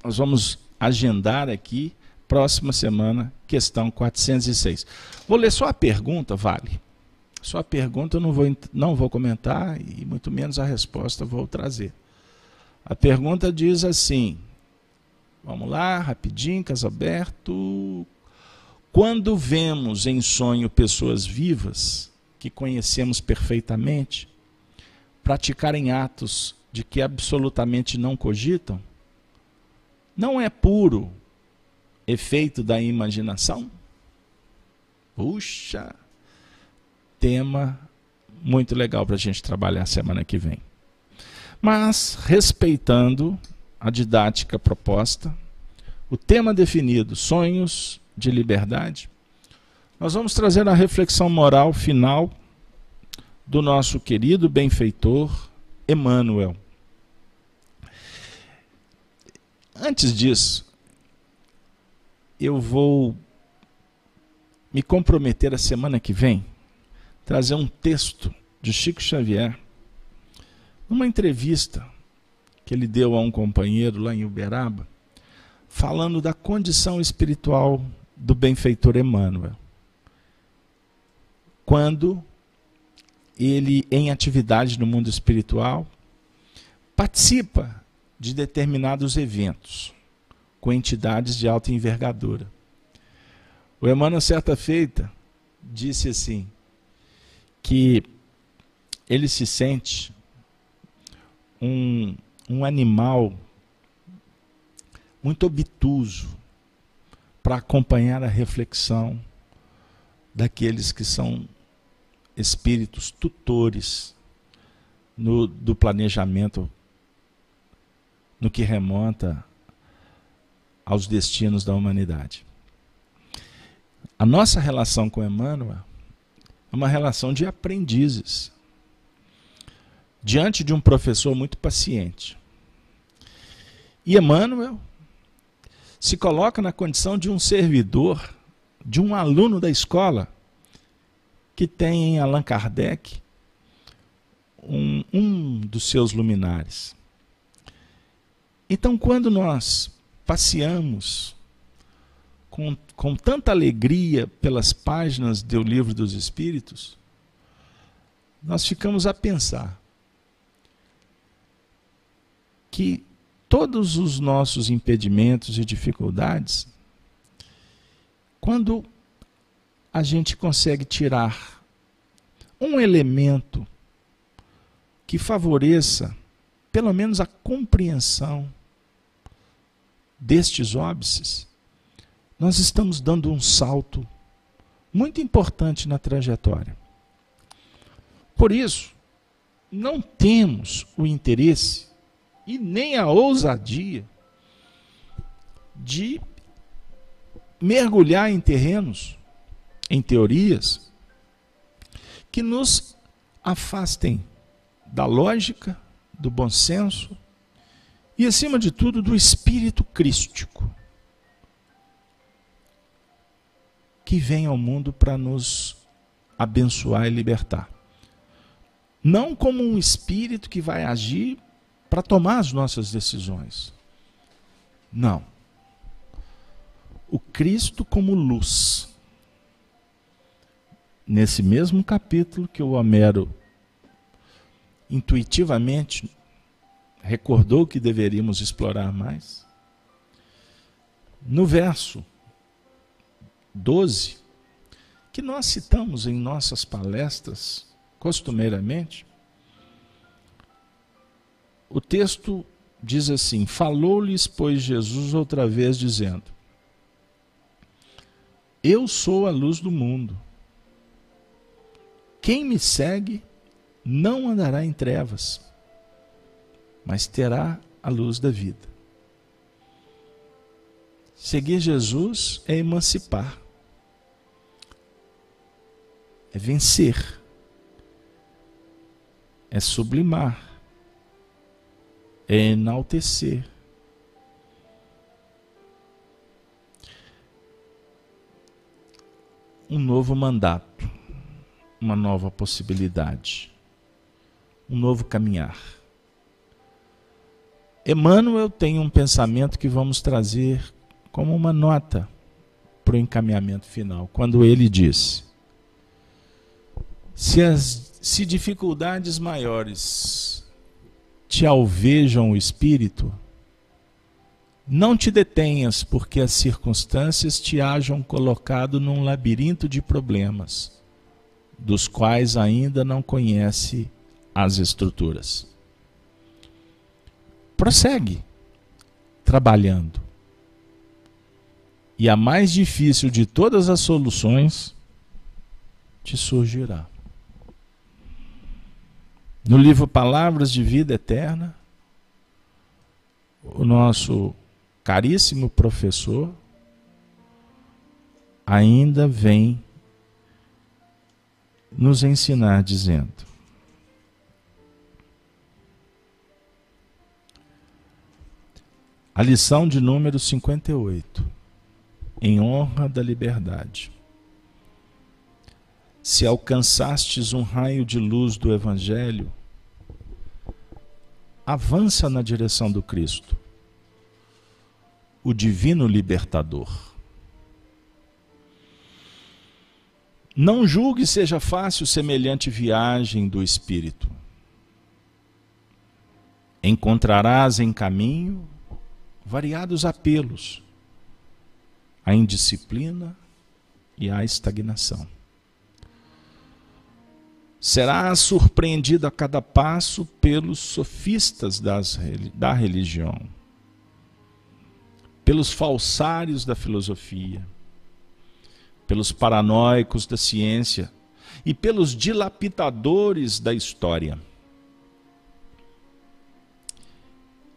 Nós vamos agendar aqui, próxima semana, questão 406. Vou ler só a pergunta, vale. Só a pergunta eu não vou, não vou comentar e muito menos a resposta vou trazer. A pergunta diz assim: vamos lá, rapidinho, Casalberto. Quando vemos em sonho pessoas vivas, que conhecemos perfeitamente, praticarem atos de que absolutamente não cogitam, não é puro efeito da imaginação? Puxa, tema muito legal para a gente trabalhar semana que vem. Mas, respeitando a didática proposta, o tema definido, sonhos de liberdade, nós vamos trazer a reflexão moral final do nosso querido benfeitor Emmanuel. Antes disso, eu vou me comprometer a semana que vem trazer um texto de Chico Xavier, numa entrevista que ele deu a um companheiro lá em Uberaba, falando da condição espiritual do benfeitor Emmanuel. Quando ele, em atividade no mundo espiritual, participa de determinados eventos com entidades de alta envergadura. O Emmanuel, certa feita, disse assim: que ele se sente um, um animal muito obtuso para acompanhar a reflexão daqueles que são espíritos tutores no, do planejamento no que remonta aos destinos da humanidade. A nossa relação com Emmanuel é uma relação de aprendizes. Diante de um professor muito paciente. E Emmanuel se coloca na condição de um servidor, de um aluno da escola, que tem em Allan Kardec um, um dos seus luminares. Então, quando nós passeamos com, com tanta alegria pelas páginas do Livro dos Espíritos, nós ficamos a pensar que todos os nossos impedimentos e dificuldades, quando a gente consegue tirar um elemento que favoreça pelo menos a compreensão destes óbices, nós estamos dando um salto muito importante na trajetória. Por isso, não temos o interesse e nem a ousadia de mergulhar em terrenos, em teorias, que nos afastem da lógica, do bom senso e, acima de tudo, do espírito crístico. que vem ao mundo para nos abençoar e libertar. Não como um espírito que vai agir para tomar as nossas decisões. Não. O Cristo como luz. Nesse mesmo capítulo que o Homero intuitivamente recordou que deveríamos explorar mais, no verso 12, que nós citamos em nossas palestras costumeiramente, o texto diz assim: Falou-lhes, pois, Jesus outra vez, dizendo: Eu sou a luz do mundo. Quem me segue não andará em trevas, mas terá a luz da vida. Seguir Jesus é emancipar é vencer, é sublimar, é enaltecer. Um novo mandato, uma nova possibilidade, um novo caminhar. Emmanuel tem um pensamento que vamos trazer como uma nota para o encaminhamento final, quando ele diz: se, as, se dificuldades maiores te alvejam o espírito, não te detenhas, porque as circunstâncias te hajam colocado num labirinto de problemas, dos quais ainda não conhece as estruturas. Prossegue trabalhando. E a mais difícil de todas as soluções te surgirá. No livro Palavras de Vida Eterna, o nosso caríssimo professor ainda vem nos ensinar dizendo: A lição de número 58, em honra da liberdade. Se alcançastes um raio de luz do Evangelho, avança na direção do Cristo, o Divino Libertador. Não julgue seja fácil semelhante viagem do Espírito. Encontrarás em caminho variados apelos à indisciplina e à estagnação. Será surpreendido a cada passo pelos sofistas das, da religião, pelos falsários da filosofia, pelos paranoicos da ciência e pelos dilapidadores da história.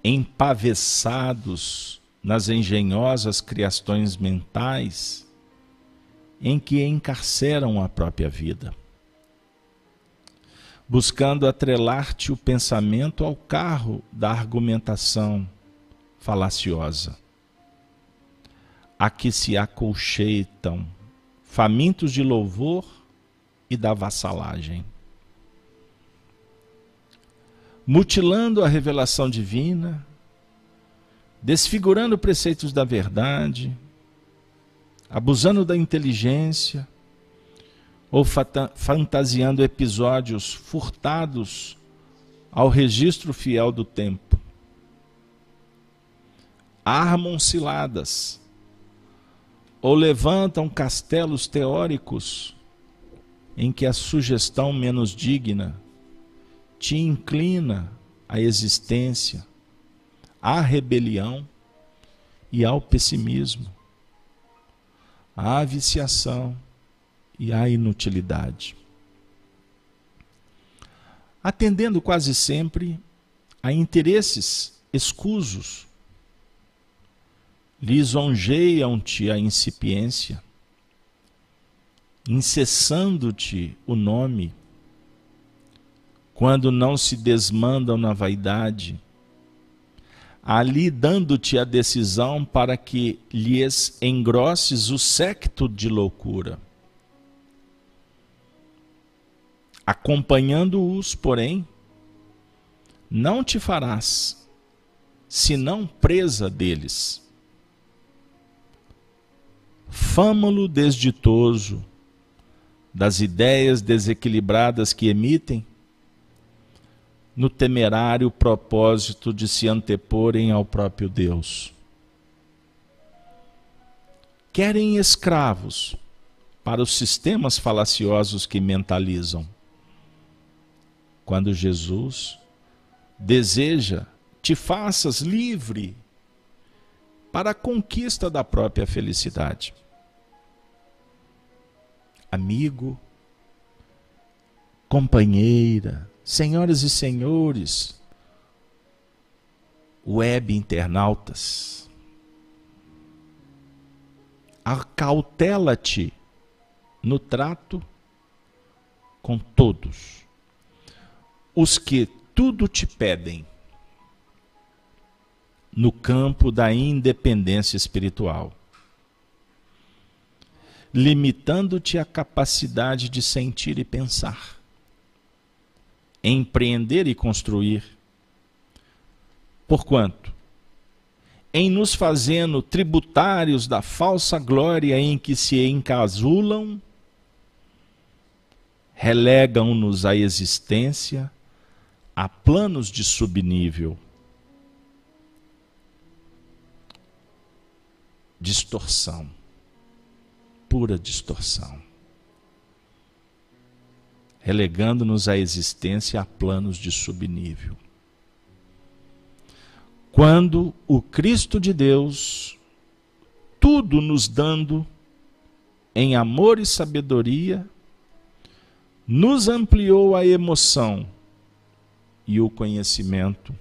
empavessados nas engenhosas criações mentais em que encarceram a própria vida, buscando atrelar-te o pensamento ao carro da argumentação falaciosa, a que se acolcheitam, famintos de louvor e da vassalagem mutilando a revelação divina, desfigurando preceitos da verdade, abusando da inteligência ou fantasiando episódios furtados ao registro fiel do tempo. Armam ciladas ou levantam castelos teóricos em que a sugestão menos digna te inclina à existência, à rebelião e ao pessimismo, à viciação e à inutilidade. Atendendo quase sempre a interesses escusos, lisonjeiam-te a incipiência, incessando-te o nome quando não se desmandam na vaidade, ali dando-te a decisão para que lhes engrosses o secto de loucura. Acompanhando-os, porém, não te farás, senão presa deles. Fâmulo desditoso das ideias desequilibradas que emitem, no temerário propósito de se anteporem ao próprio Deus. Querem escravos para os sistemas falaciosos que mentalizam. Quando Jesus deseja te faças livre para a conquista da própria felicidade. Amigo, companheira, Senhoras e senhores, web internautas, acautela-te no trato com todos os que tudo te pedem no campo da independência espiritual. limitando-te a capacidade de sentir e pensar, empreender e construir. Porquanto, em nos fazendo tributários da falsa glória em que se encasulam, relegam-nos à existência a planos de subnível. Distorção pura distorção, relegando-nos à existência a planos de subnível. Quando o Cristo de Deus, tudo nos dando em amor e sabedoria, nos ampliou a emoção e o conhecimento,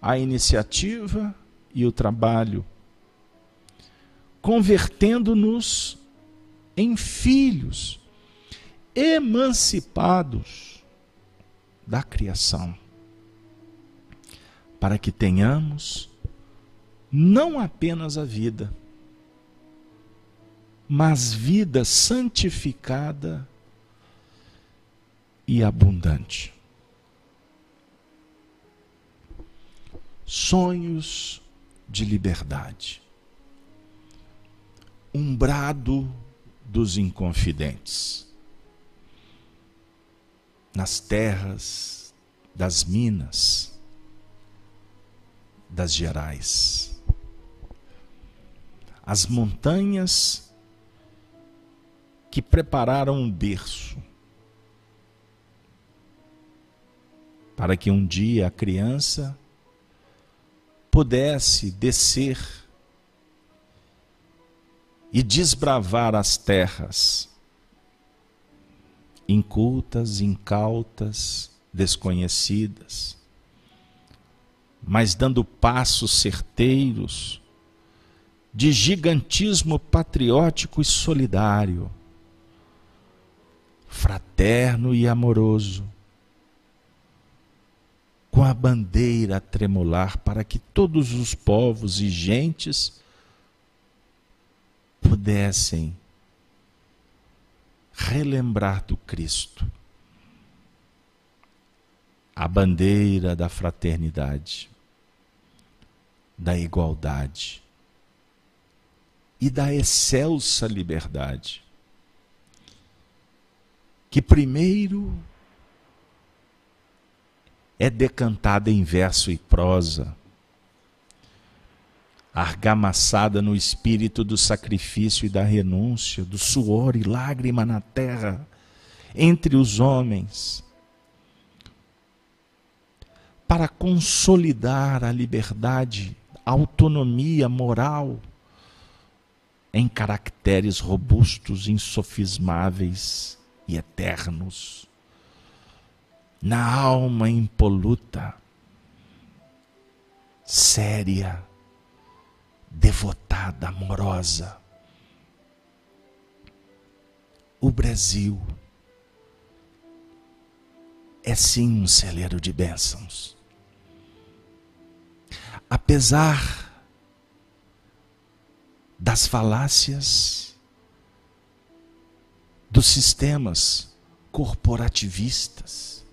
a iniciativa e o trabalho, convertendo-nos em filhos emancipados da criação, para que tenhamos não apenas a vida, mas vida santificada e abundante. Sonhos de liberdade um brado dos inconfidentes. Nas terras das Minas, das Gerais. As montanhas que prepararam um berço para que um dia a criança pudesse descer e desbravar as terras, incultas, incautas, desconhecidas, mas dando passos certeiros de gigantismo patriótico e solidário, fraterno e amoroso, com a bandeira a tremular para que todos os povos e gentes pudessem relembrar do Cristo, a bandeira da fraternidade, da igualdade e da excelsa liberdade, que primeiro é decantada em verso e prosa, argamassada no espírito do sacrifício e da renúncia, do suor e lágrima na terra, entre os homens, para consolidar a liberdade, a autonomia moral em caracteres robustos, insofismáveis e eternos, na alma impoluta, séria, devotada, amorosa. O Brasil é sim um celeiro de bênçãos. Apesar das falácias dos sistemas corporativistas,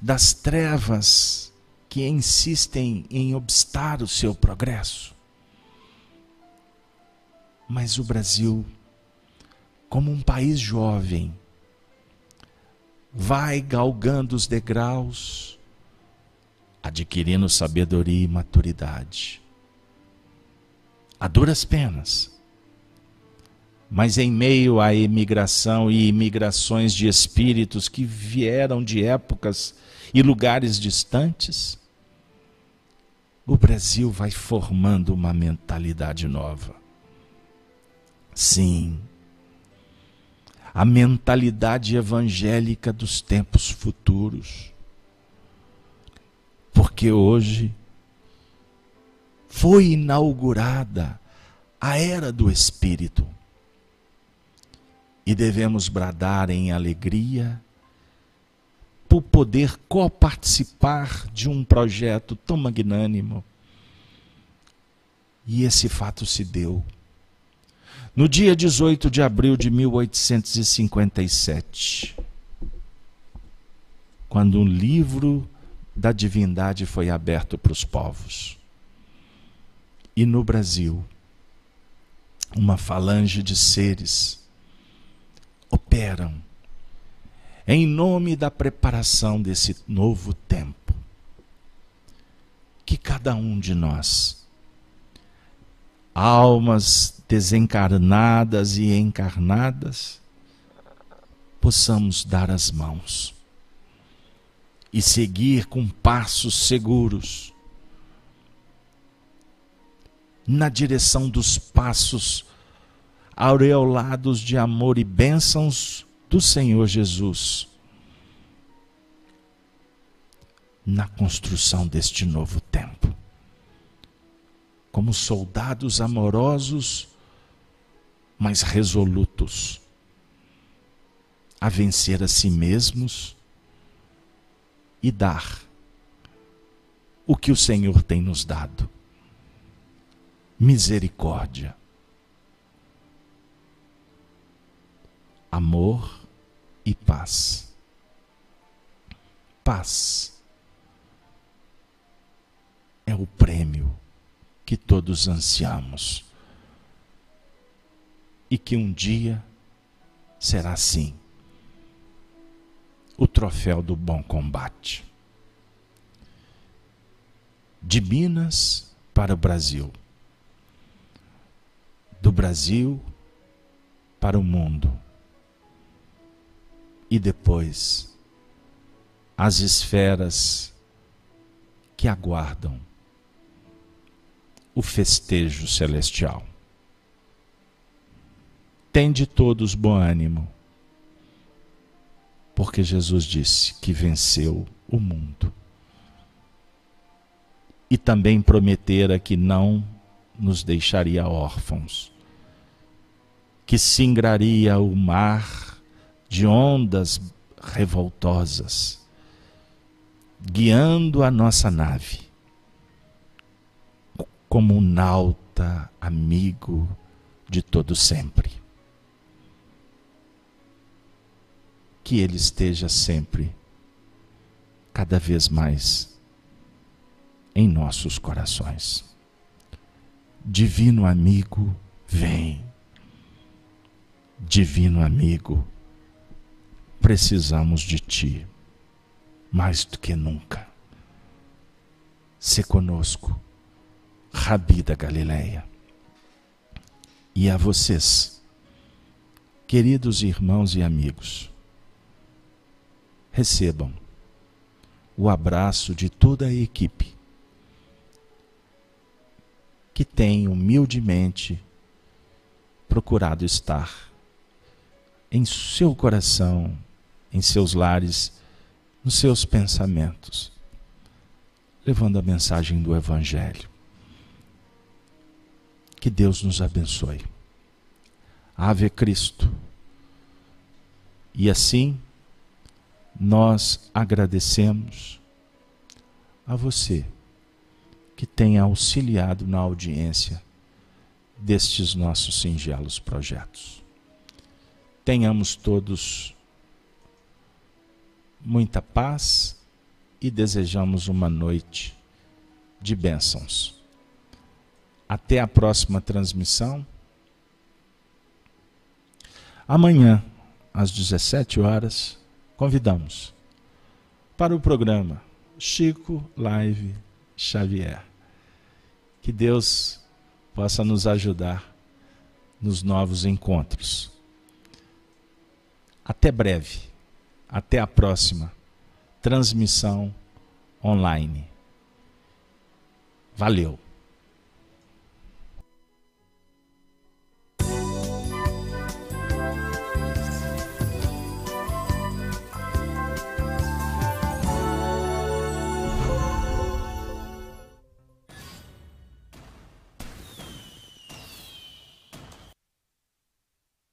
das trevas que insistem em obstar o seu progresso, mas o Brasil, como um país jovem, vai galgando os degraus, adquirindo sabedoria e maturidade. A duras penas. Mas em meio à imigração e imigrações de espíritos que vieram de épocas e lugares distantes, o Brasil vai formando uma mentalidade nova. Sim. A mentalidade evangélica dos tempos futuros. Porque hoje foi inaugurada a era do Espírito. E devemos bradar em alegria por poder coparticipar de um projeto tão magnânimo. E esse fato se deu No dia 18 de abril de 1857, quando um livro da divindade foi aberto para os povos. E no Brasil, uma falange de seres operam em nome da preparação desse novo tempo. Que cada um de nós, almas desencarnadas e encarnadas, possamos dar as mãos e seguir com passos seguros na direção dos passos aureolados de amor e bênçãos do Senhor Jesus na construção deste novo tempo. Como soldados amorosos, mas resolutos a vencer a si mesmos e dar o que o Senhor tem nos dado misericórdia, amor e paz. Paz é o prêmio que todos ansiamos e que um dia será sim o troféu do bom combate. De Minas para o Brasil do Brasil para o mundo. E depois, as esferas que aguardam o festejo celestial. Tem de todos bom ânimo, porque Jesus disse que venceu o mundo. E também prometera que não nos deixaria órfãos, que singraria o mar de ondas revoltosas, guiando a nossa nave, como um nauta amigo de todo sempre. Que Ele esteja sempre, cada vez mais, em nossos corações. Divino amigo, vem. Divino amigo, precisamos de ti, mais do que nunca. Se conosco, Rabi da Galileia. E a vocês, queridos irmãos e amigos, recebam o abraço de toda a equipe que tem humildemente procurado estar em seu coração, em seus lares, nos seus pensamentos, levando a mensagem do Evangelho. Que Deus nos abençoe. Ave Cristo. E assim, nós agradecemos a você que tenha auxiliado na audiência destes nossos singelos projetos. Tenhamos todos muita paz e desejamos uma noite de bênçãos. Até a próxima transmissão. Amanhã, às 17 horas, convidamos para o programa Chico Live Xavier. Que Deus possa nos ajudar nos novos encontros. Até breve. Até a próxima transmissão online. Valeu.